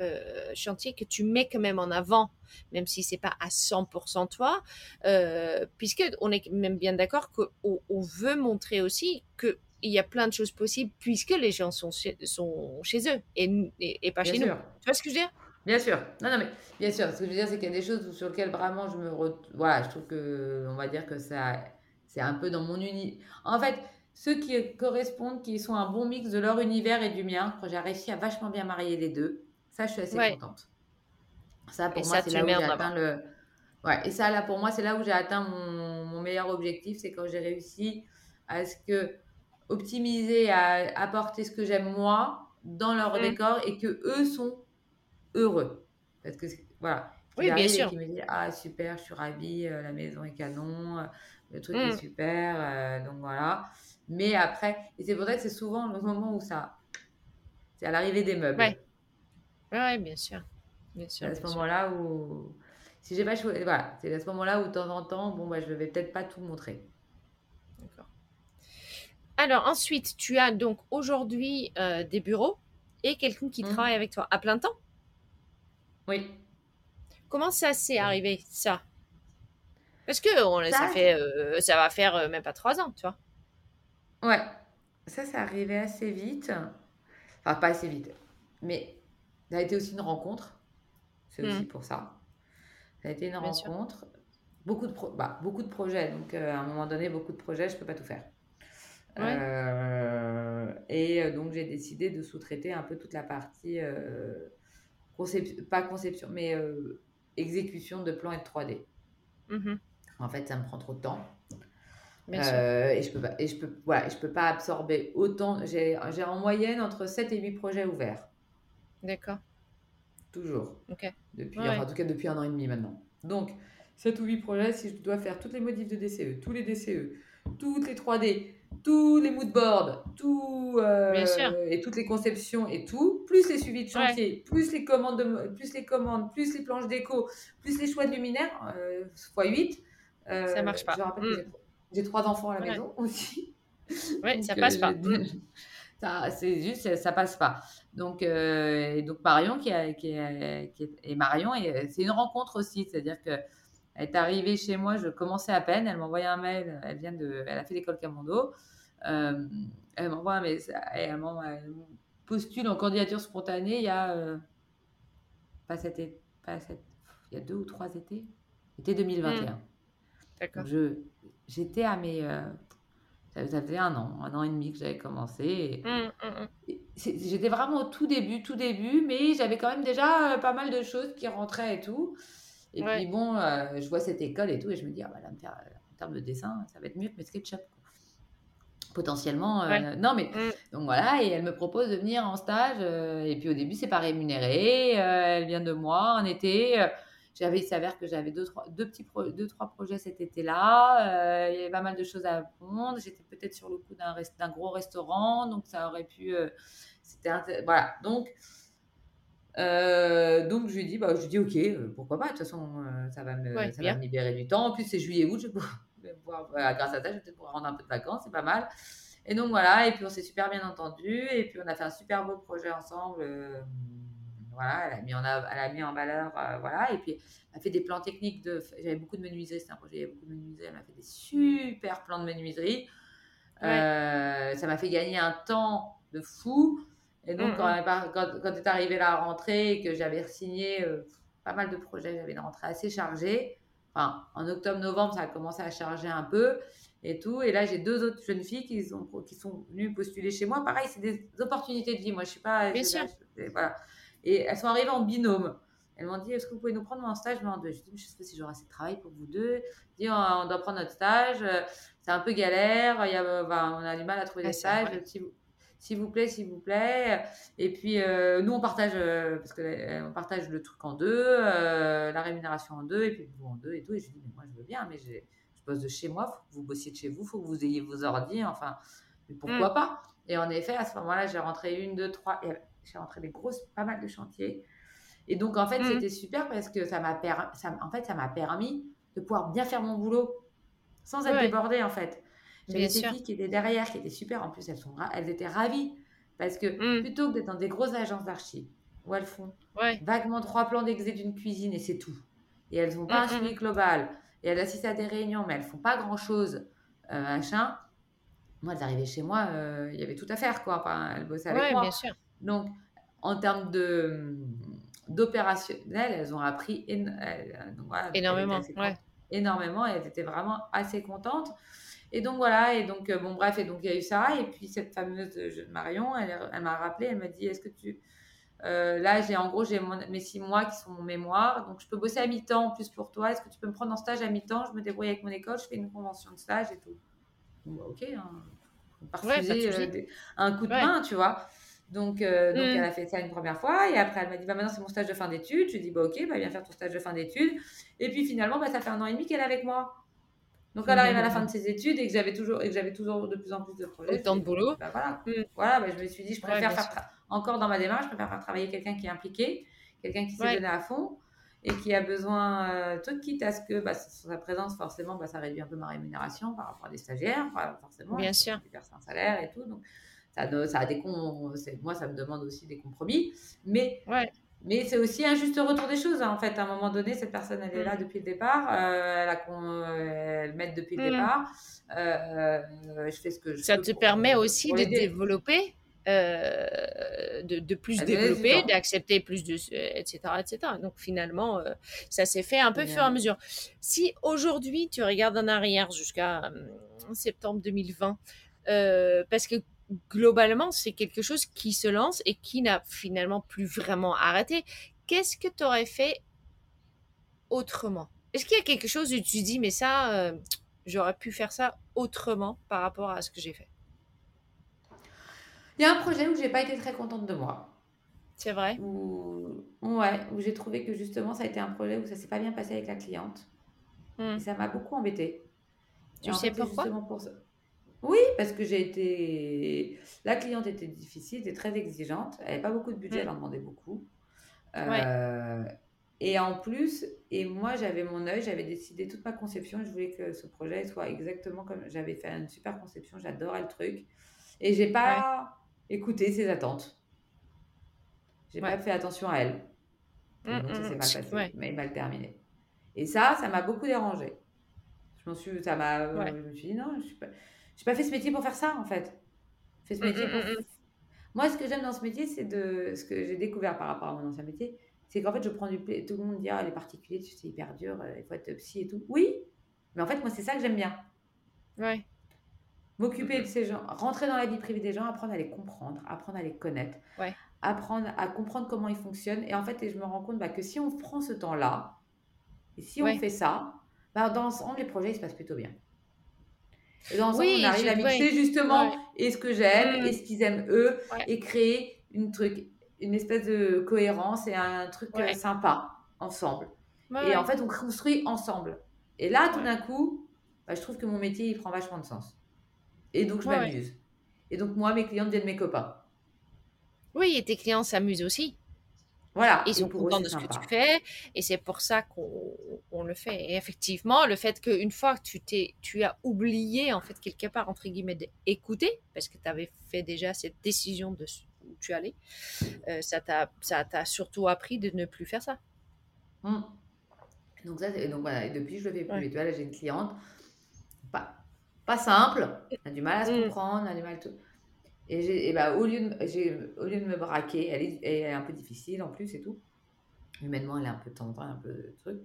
euh, chantiers que tu mets quand même en avant, même si c'est pas à 100% toi, euh, puisque on est même bien d'accord qu'on on veut montrer aussi que il y a plein de choses possibles puisque les gens sont chez, sont chez eux et, et, et pas Bien chez sûr. nous. Tu vois ce que je veux dire? Bien sûr. Non, non, mais bien sûr. Ce que je veux dire, c'est qu'il y a des choses sur lesquelles vraiment je me. re- Voilà, je trouve que. On va dire que ça. C'est un peu dans mon uni. En fait, ceux qui correspondent, qui sont un bon mix de leur univers et du mien, quand j'ai réussi à vachement bien marier les deux, ça, je suis assez Ouais. contente. Ça, pour Et moi, c'est là où j'ai atteint le. Ouais, et ça, là, pour moi, c'est là où j'ai atteint mon, mon meilleur objectif. C'est quand j'ai réussi à ce que. Optimiser, à apporter ce que j'aime moi dans leur Mm. décor et que eux sont heureux. Parce que, voilà. Oui, bien sûr. qu'ils me disent Ah, super, je suis ravie, euh, la maison est canon, euh, le truc est super, euh, donc voilà. Mais après, et c'est pour ça que c'est souvent le moment où ça. C'est à l'arrivée des meubles. Ouais. Ouais, bien sûr. Bien C'est sûr. à ce moment-là où. Si j'ai pas choisi. Voilà, c'est à ce moment-là où de temps en temps, bon, bah, je vais peut-être pas tout montrer. D'accord. Alors ensuite, tu as donc aujourd'hui euh, des bureaux et quelqu'un qui Mm. travaille avec toi à plein temps. Oui. Comment ça s'est arrivé ça? Parce que on, ça, Ça, fait, euh, ça va faire euh, même pas trois ans, tu vois. Ouais, ça, c'est arrivé assez vite. Enfin, pas assez vite, mais ça a été aussi une rencontre. C'est aussi pour ça. Ça a été une Bien sûr. rencontre. Beaucoup de, pro- bah, beaucoup de projets. Donc, euh, à un moment donné, beaucoup de projets, je peux pas tout faire. Euh, et donc, j'ai décidé de sous-traiter un peu toute la partie, euh, pas conception, mais exécution de plans et de 3D. Mhm. En fait, ça me prend trop de temps. et je peux pas, et je peux, voilà, je peux pas absorber autant. J'ai en moyenne entre 7 et 8 projets ouverts. D'accord. Toujours. Ok. Depuis, en tout cas, depuis un an et demi maintenant. Donc, 7 ou 8 projets, si je dois faire toutes les modifs de DCE, tous les DCE, toutes les 3D, tous les moodboards, tout, euh, et toutes les conceptions et tout, plus les suivis de chantier, plus, les commandes plus les commandes, plus les planches déco, plus les choix de luminaires, euh, x8. Euh, ça marche pas. Je rappelle que mm. j'ai trois enfants à la maison aussi. Oui, ça passe pas. Ça, c'est juste, ça passe pas. Donc, et donc Marion qui, a, qui, qui et Marion, c'est une rencontre aussi, c'est-à-dire que elle est arrivée chez moi, je commençais à peine. Elle m'a envoyé un mail. Elle vient de, elle a fait l'école Camondo. Euh, elle m'envoie un mail. Elle, postule en candidature spontanée il y a euh, pas cet pas cette, il y a deux ou trois étés, été 2021. Mmh. D'accord. Je, j'étais à mes, euh, ça, faisait un an, un an et demi que j'avais commencé. Mmh, mmh, j'étais vraiment au tout début, tout début, mais j'avais quand même déjà pas mal de choses qui rentraient et tout. Et puis bon, euh, je vois cette école et tout, et je me dis, ah, bah, là, en termes de dessin, ça va être mieux que mes SketchUp. Potentiellement. Euh, non, mais mm. donc voilà, et elle me propose de venir en stage. Euh, et puis au début, c'est pas rémunéré. elle vient de moi en été. j'avais, il s'avère que j'avais deux, trois, deux, petits deux, trois projets cet été-là. il y avait pas mal de choses à répondre. J'étais peut-être sur le coup d'un, d'un gros restaurant, donc ça aurait pu. c'était voilà. Donc. Euh, donc je lui dis, bah, je lui dis ok, euh, pourquoi pas, de toute façon euh, ça, va me, ça va me libérer du temps. En plus c'est juillet-août, je vais pouvoir, grâce à ça, je vais peut-être pouvoir rendre un peu de vacances, c'est pas mal. Et donc voilà, et puis on s'est super bien entendu, et puis on a fait un super beau projet ensemble. voilà, elle a mis en, elle a mis en valeur, voilà, et puis elle a fait des plans techniques de, j'avais beaucoup de menuiserie, c'était un projet, il y avait beaucoup de menuiserie, elle m'a fait des super plans de menuiserie. ça m'a fait gagner un temps de fou. Et donc, mmh, mmh. quand, quand, est arrivée la rentrée et que j'avais signé euh, pas mal de projets, j'avais une rentrée assez chargée. Enfin, en octobre-novembre, ça a commencé à charger un peu et tout. Et là, j'ai deux autres jeunes filles qui sont, qui sont venues postuler chez moi. Pareil, c'est des opportunités de vie. Moi, je suis pas. Bien sûr. voilà. Et elles sont arrivées en binôme. Elles m'ont dit Est-ce que vous pouvez nous prendre en stage? En deux Je dis Je sais pas si j'aurai assez de travail pour vous deux. Je dis On, doit prendre notre stage. C'est un peu galère. Il y a, on a du mal à trouver des stages s'il vous plaît, s'il vous plaît. Et puis, euh, nous, on partage, euh, parce que, euh, on partage le truc en deux, la rémunération en deux, et puis vous en deux et tout. Et je dis, mais moi, je veux bien, mais je bosse de chez moi, il faut que vous bossiez de chez vous, il faut que vous ayez vos ordi, enfin, mais pourquoi mm. pas? Et en effet, à ce moment-là, j'ai rentré une, deux, trois, et j'ai rentré des grosses, pas mal de chantiers. Et donc, en fait, mm. c'était super parce que ça m'a en fait, ça m'a permis de pouvoir bien faire mon boulot sans être débordée, en fait. J'avais des filles qui étaient derrière, qui étaient super. En plus, elles, sont, elles étaient ravies. Parce que mm. plutôt que d'être dans des grosses agences d'archi, où elles font vaguement trois plans d'exé d'une cuisine et c'est tout. Et elles n'ont pas un mm, suivi mm. global. Et elles assistent à des réunions, mais elles font pas grand-chose, euh, machin. Moi, elles arrivaient chez moi, euh, il y avait tout à faire, quoi. Enfin, elles bossaient avec moi. Bien sûr. Donc, en termes de d'opérationnel, elles ont appris énormément. Énormément, et elles étaient vraiment assez contentes. Et donc voilà, et donc euh, bon bref, et donc il y a eu ça, et puis cette fameuse jeune Marion, elle, elle m'a rappelé, elle m'a dit, est-ce que tu... Euh, là, j'ai en gros, j'ai mes six mois qui sont mon mémoire, donc je peux bosser à mi-temps en plus pour toi, est-ce que tu peux me prendre en stage à mi-temps, je me débrouille avec mon école, je fais une convention de stage et tout. Bon, bah, ok, hein. Euh, un coup de main, tu vois. Donc, donc mm. elle a fait ça une première fois et après elle m'a dit bah maintenant c'est mon stage de fin d'études. Je lui ai dit bah ok bah viens faire ton stage de fin d'études et puis finalement bah ça fait un an et demi qu'elle est avec moi. Donc, elle arrive à la fin de ses études et que j'avais toujours, et que j'avais toujours de plus en plus de projets. Autant de boulot. Bah, voilà. Mm. voilà bah, je me suis dit, je préfère faire, encore dans ma démarche, je préfère faire travailler quelqu'un qui est impliqué, quelqu'un qui s'est donné à fond et qui a besoin, euh, tout quitte à ce que bah, sa présence, forcément, bah, ça réduit un peu ma rémunération par rapport à des stagiaires, forcément. Bien sûr. un salaire et tout. Donc, ça, ça a des moi, ça me demande aussi des compromis. Mais ouais. Mais c'est aussi un juste retour des choses. Hein, en fait, à un moment donné, cette personne, elle est là mm. depuis le départ. Euh, elle, a, elle m'aide depuis le mm. départ. Euh, je fais ce que je Ça te permet aussi de développer, euh, de, de, plus développer, d'accepter plus de, etc., etc. Donc finalement, ça s'est fait un peu fur et à mesure. Si aujourd'hui tu regardes en arrière jusqu'à septembre 2020, Euh, parce que globalement, c'est quelque chose qui se lance et qui n'a finalement plus vraiment arrêté. Qu'est-ce que tu aurais fait autrement? Est-ce qu'il y a quelque chose où tu dis, mais ça, euh, j'aurais pu faire ça autrement par rapport à ce que j'ai fait? Il y a un projet où j'ai pas été très contente de moi. C'est vrai? Où, ouais, où j'ai trouvé que justement, ça a été un projet où ça s'est pas bien passé avec la cliente. Hmm. Et ça m'a beaucoup embêtée. Tu Et en sais fait, pourquoi? justement pour ça. Oui, parce que j'ai été. La cliente était difficile, était très exigeante. Elle n'avait pas beaucoup de budget, Mm. elle en demandait beaucoup. Euh, Et en plus, et moi j'avais mon œil, j'avais décidé toute ma conception. Je voulais que ce projet soit exactement comme j'avais fait une super conception. J'adorais le truc. Et j'ai pas écouté ses attentes. J'ai Ouais. pas fait attention à elle. Et Mm, donc ça mm, s'est mal passé, mais mal terminé. Et ça, ça m'a beaucoup dérangé. Je m'en suis, ça m'a, je me suis dit non, je suis pas, j'ai pas fait ce métier pour faire ça en fait. Fait ce Mm, métier mm, pour. mm. Moi, ce que j'aime dans ce métier, c'est de, ce que j'ai découvert par rapport à mon ancien métier, c'est qu'en fait, je prends du plaisir. Tout le monde dit ah les particuliers, tu sais, c'est hyper dur, euh, il faut être psy et tout. Oui, mais en fait, moi, c'est ça que j'aime bien. Ouais. M'occuper de ces gens, rentrer dans la vie privée des gens, apprendre à les comprendre, apprendre à les connaître, Ouais. apprendre à comprendre comment ils fonctionnent. Et en fait, et je me rends compte bah, que si on prend ce temps-là, et si on fait ça, bah, dans l'ensemble, les projets ils se passent plutôt bien. Et dans Oui, on arrive à mixer justement Ouais. et ce que j'aime Mm. et ce qu'ils aiment eux Ouais. et créer une truc, une espèce de cohérence et un truc euh, Ouais. sympa ensemble. Et en fait, on construit ensemble. Et là, tout d'un coup, bah, je trouve que mon métier, il prend vachement de sens. Et donc, je m'amuse. Et donc, moi, mes clients deviennent mes copains. Oui, et tes clients s'amusent aussi. Voilà. Ils sont contents de ce que tu fais et c'est pour ça qu'on on le fait. Et effectivement, le fait qu'une fois que tu, t'es, tu as oublié, en fait, quelque part, entre guillemets, d'écouter, parce que tu avais fait déjà cette décision de où tu allais, euh, ça, t'a, ça t'a surtout appris de ne plus faire ça. Mm. Donc, ça, c'est- donc voilà. Et depuis, je le fais plus. Ouais. Et tu vois, là, j'ai une cliente, pas, pas simple, elle a du mal à se Mm. comprendre, elle a du mal tout. Et, et bah, au, lieu de, au lieu de me braquer, elle est, elle est un peu difficile en plus et tout. Humainement, elle est un peu tendre, un peu de truc.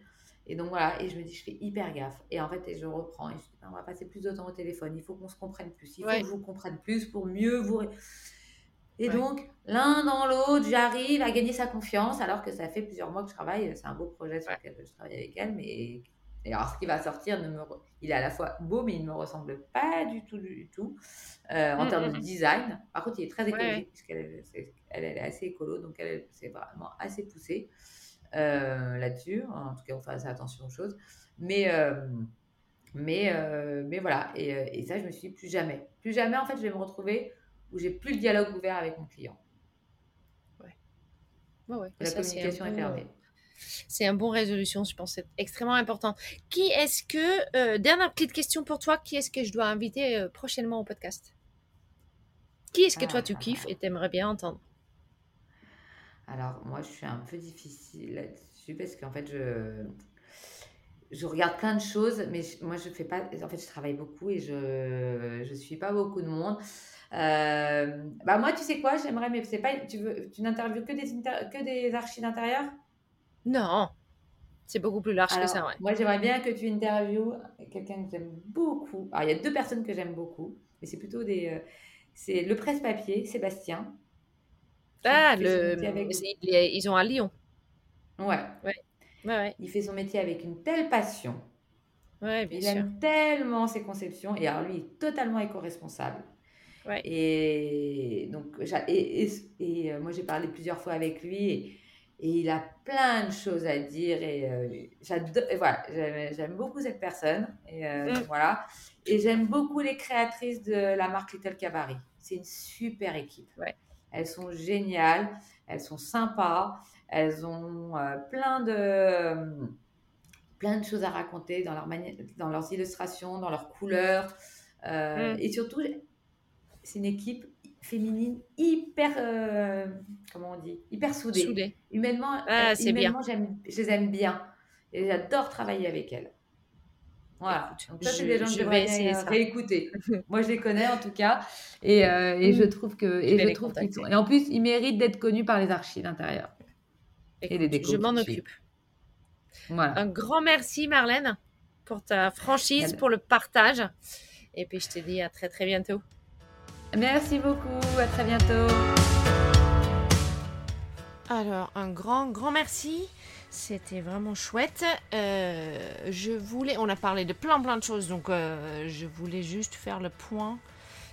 Et donc voilà, et je me dis, je fais hyper gaffe. Et en fait, et je reprends, et je dis, on va passer plus de temps au téléphone, il faut qu'on se comprenne plus, il faut Ouais. que je vous comprenne plus pour mieux vous. Et Ouais. donc, l'un dans l'autre, j'arrive à gagner sa confiance, alors que ça fait plusieurs mois que je travaille. C'est un beau projet sur lequel je travaille avec elle, mais. Et alors, ce qui va sortir, ne me re- il est à la fois beau, mais il ne me ressemble pas du tout, du tout, euh, en Mm, termes mm, de mm. design. Par contre, il est très écologique, ouais. puisqu'elle est, c'est- elle, elle est assez écolo, donc elle, c'est vraiment assez poussé euh, là-dessus. En tout cas, on fait assez attention aux choses. Mais, euh, mais, mais voilà, et, et ça, je me suis dit, plus jamais. Plus jamais, en fait, je vais me retrouver où j'ai plus le dialogue ouvert avec mon client. Ouais, ouais. La Ça, communication est fermée. C'est un bon résolution, je pense, c'est extrêmement important. Qui est-ce que, euh, dernière petite question pour toi, qui est-ce que je dois inviter euh, prochainement au podcast? Qui est-ce que toi tu kiffes et t'aimerais bien entendre? Alors, moi, je suis un peu difficile là-dessus parce qu'en fait, je, je regarde plein de choses, mais je- moi, je fais pas. En fait, je travaille beaucoup et je je suis pas beaucoup de monde. Euh, bah moi, tu sais quoi, j'aimerais, mais c'est pas. Tu veux, tu n'interviews que des inter- que des archives d'intérieur Non, c'est beaucoup plus large que Alors, ça, ouais. moi, j'aimerais bien que tu interviewes quelqu'un que j'aime beaucoup. Alors, il y a deux personnes que j'aime beaucoup, mais c'est plutôt des. euh, c'est le presse-papier, Sébastien. qui Ah, fait son le... métier avec- c'est- il est- ils ont à Lyon. Ouais, Ouais, ouais, il fait son métier avec une telle passion. ouais, bien Il sûr. aime tellement ses conceptions et alors lui il est totalement éco-responsable. Ouais. Et donc j'a- et, et- et, euh, moi j'ai parlé plusieurs fois avec lui et, il a plein de choses à dire et euh, j'adore voilà j'aime beaucoup cette personne et euh, Mm. voilà et j'aime beaucoup les créatrices de la marque Little Cabaret. C'est une super équipe. Ouais. Elles sont géniales, elles sont sympas, elles ont euh, plein de plein de choses à raconter dans, leur dans leurs illustrations, dans leurs couleurs. Mm. Et surtout, c'est une équipe féminine hyper, euh, comment on dit, hyper soudée. Soudé. Humainement, Ah, euh, humainement j'aime- je les aime bien. Et j'adore travailler avec elles. Voilà. Écoute, Donc ça, c'est je- des gens que je vais bien essayer euh, ça. réécouter. Moi, je les connais en tout cas. Et, euh, et je Mm. trouve que... Je Et, je trouve qu'ils sont- et en plus, ils méritent d'être connus par les archives d'intérieur. Et les je m'en occupe. Voilà. Un grand merci, Marlène, pour ta franchise, pour le partage. Et puis, je te dis à très, très bientôt. Merci beaucoup, à très bientôt. Alors, un grand, grand merci. C'était vraiment chouette. Euh, je voulais, on a parlé de plein, plein de choses, donc euh, je voulais juste faire le point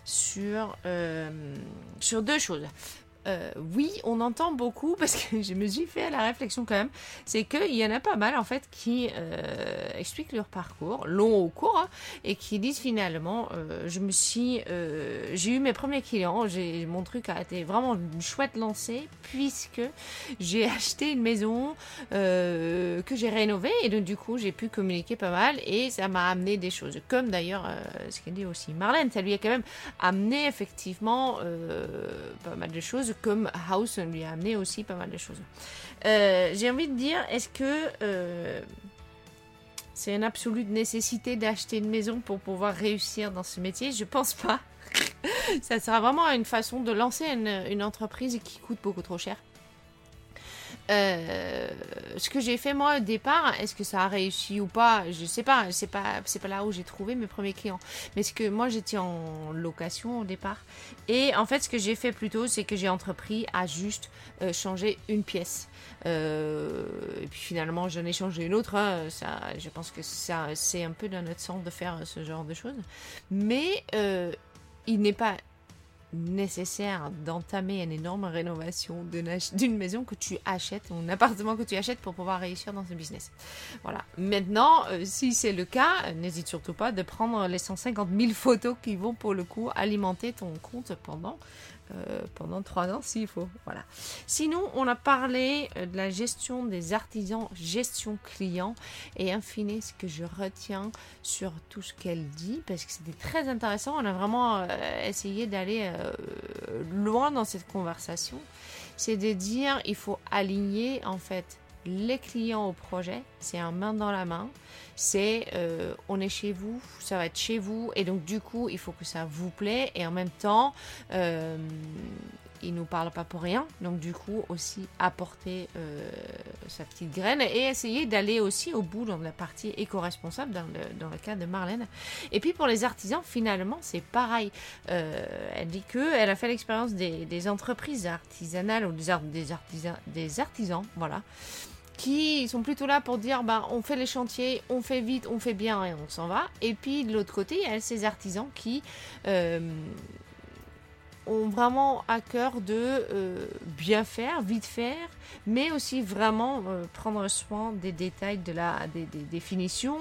sur, euh, sur deux choses. Euh, oui, on entend beaucoup parce que je me suis fait la réflexion quand même, c'est qu'il y en a pas mal en fait qui euh, expliquent leur parcours, long ou court, hein, et qui disent finalement, euh, je me suis, j'ai eu mes premiers clients, j'ai mon truc a été vraiment une chouette lancée puisque j'ai acheté une maison que j'ai rénovée et donc du coup j'ai pu communiquer pas mal et ça m'a amené des choses, comme d'ailleurs ce qu'elle dit aussi Marlène, ça lui a quand même amené effectivement pas mal de choses comme House lui a amené aussi pas mal de choses. Euh, j'ai envie de dire, est-ce que euh, c'est une absolue nécessité d'acheter une maison pour pouvoir réussir dans ce métier? Je pense pas. Ça sera vraiment une façon de lancer une, une entreprise qui coûte beaucoup trop cher. Euh, ce que j'ai fait moi au départ, est-ce que ça a réussi ou pas? Je sais pas. C'est pas c'est pas là où j'ai trouvé mes premiers clients. Mais ce que moi j'étais en location au départ et en fait ce que j'ai fait plutôt c'est que j'ai entrepris à juste euh, changer une pièce. Euh, et puis finalement j'en ai changé une autre. Hein. Ça, je pense que ça c'est un peu dans notre sens de faire ce genre de choses. Mais il n'est pas nécessaire d'entamer une énorme rénovation d'une maison que tu achètes, un appartement que tu achètes pour pouvoir réussir dans ce business. Voilà. Maintenant, euh, si c'est le cas, n'hésite surtout pas de prendre les 150 000 photos qui vont pour le coup alimenter ton compte pendant euh, pendant trois ans s'il faut. Voilà. Sinon, on a parlé euh, de la gestion des artisans, gestion client et in ce que je retiens sur tout ce qu'elle dit parce que c'était très intéressant. On a vraiment euh, essayé d'aller loin dans cette conversation. C'est de dire il faut aligner en fait les clients au projet, c'est un main dans la main. C'est euh, on est chez vous, ça va être chez vous, et donc du coup il faut que ça vous plaît, et en même temps euh, il nous parle pas pour rien, donc du coup aussi apporter euh, sa petite graine et essayer d'aller aussi au bout dans la partie éco-responsable dans le, cas de Marlène. Et puis pour les artisans, finalement c'est pareil. elle dit que elle a fait l'expérience des, des, entreprises artisanales ou des, des artisans, des artisans, voilà qui sont plutôt là pour dire bah, on fait les chantiers, on fait vite, on fait bien et on s'en va. Et puis de l'autre côté, il y a ces artisans qui euh, ont vraiment à cœur de euh, bien faire, vite faire, mais aussi vraiment euh, prendre soin des détails de la, des, des, finitions.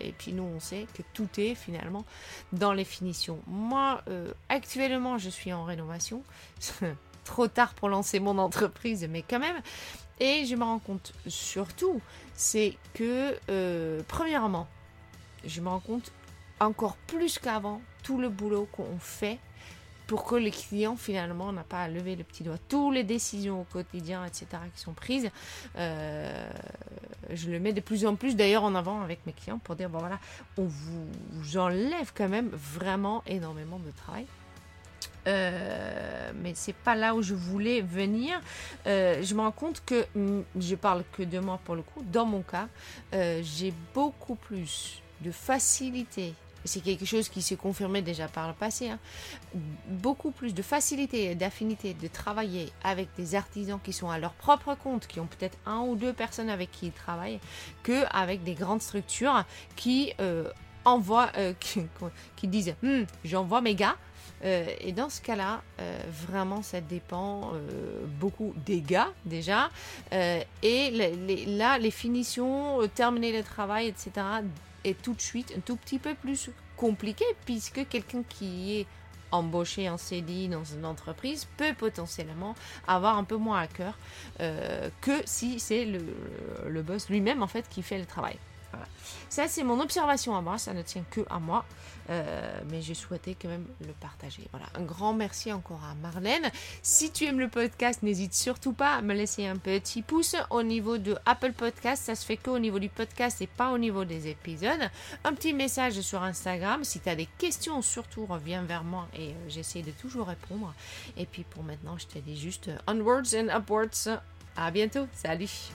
et puis nous, on sait que tout est finalement dans les finitions. Moi, actuellement, je suis en rénovation. Trop tard pour lancer mon entreprise, mais quand même, et je me rends compte surtout, c'est que, euh, premièrement, je me rends compte encore plus qu'avant tout le boulot qu'on fait pour que les clients finalement n'ont pas à lever le petit doigt. Toutes les décisions au quotidien, etc., qui sont prises, euh, je le mets de plus en plus d'ailleurs en avant avec mes clients pour dire, bon voilà, on vous enlève quand même vraiment énormément de travail. Euh, mais c'est pas là où je voulais venir. Euh, je me rends compte que mm, je parle que de moi pour le coup. Dans mon cas, euh, j'ai beaucoup plus de facilité. C'est quelque chose qui s'est confirmé déjà par le passé. Hein, beaucoup plus de facilité et d'affinité de travailler avec des artisans qui sont à leur propre compte, qui ont peut-être un ou deux personnes avec qui ils travaillent, que avec des grandes structures qui envoient, qui, disent, hmm, j'envoie mes gars euh, et dans ce cas-là, euh, vraiment, ça dépend euh, beaucoup des gars déjà. et là, les finitions, terminer le travail, etc., est tout de suite un tout petit peu plus compliqué puisque quelqu'un qui est embauché en CDI dans une entreprise peut potentiellement avoir un peu moins à cœur que si c'est le, boss lui-même en fait qui fait le travail. Ça, c'est mon observation à moi, ça ne tient que à moi, euh, mais j'ai souhaité quand même le partager. Voilà, un grand merci encore à Marlène. Si tu aimes le podcast, n'hésite surtout pas à me laisser un petit pouce. Au niveau de Apple Podcast, ça se fait qu'au niveau du podcast et pas au niveau des épisodes. Un petit message sur Instagram. Si tu as des questions, surtout reviens vers moi et euh, j'essaie de toujours répondre. Et puis pour maintenant, je te dis juste onwards and upwards. À bientôt. Salut.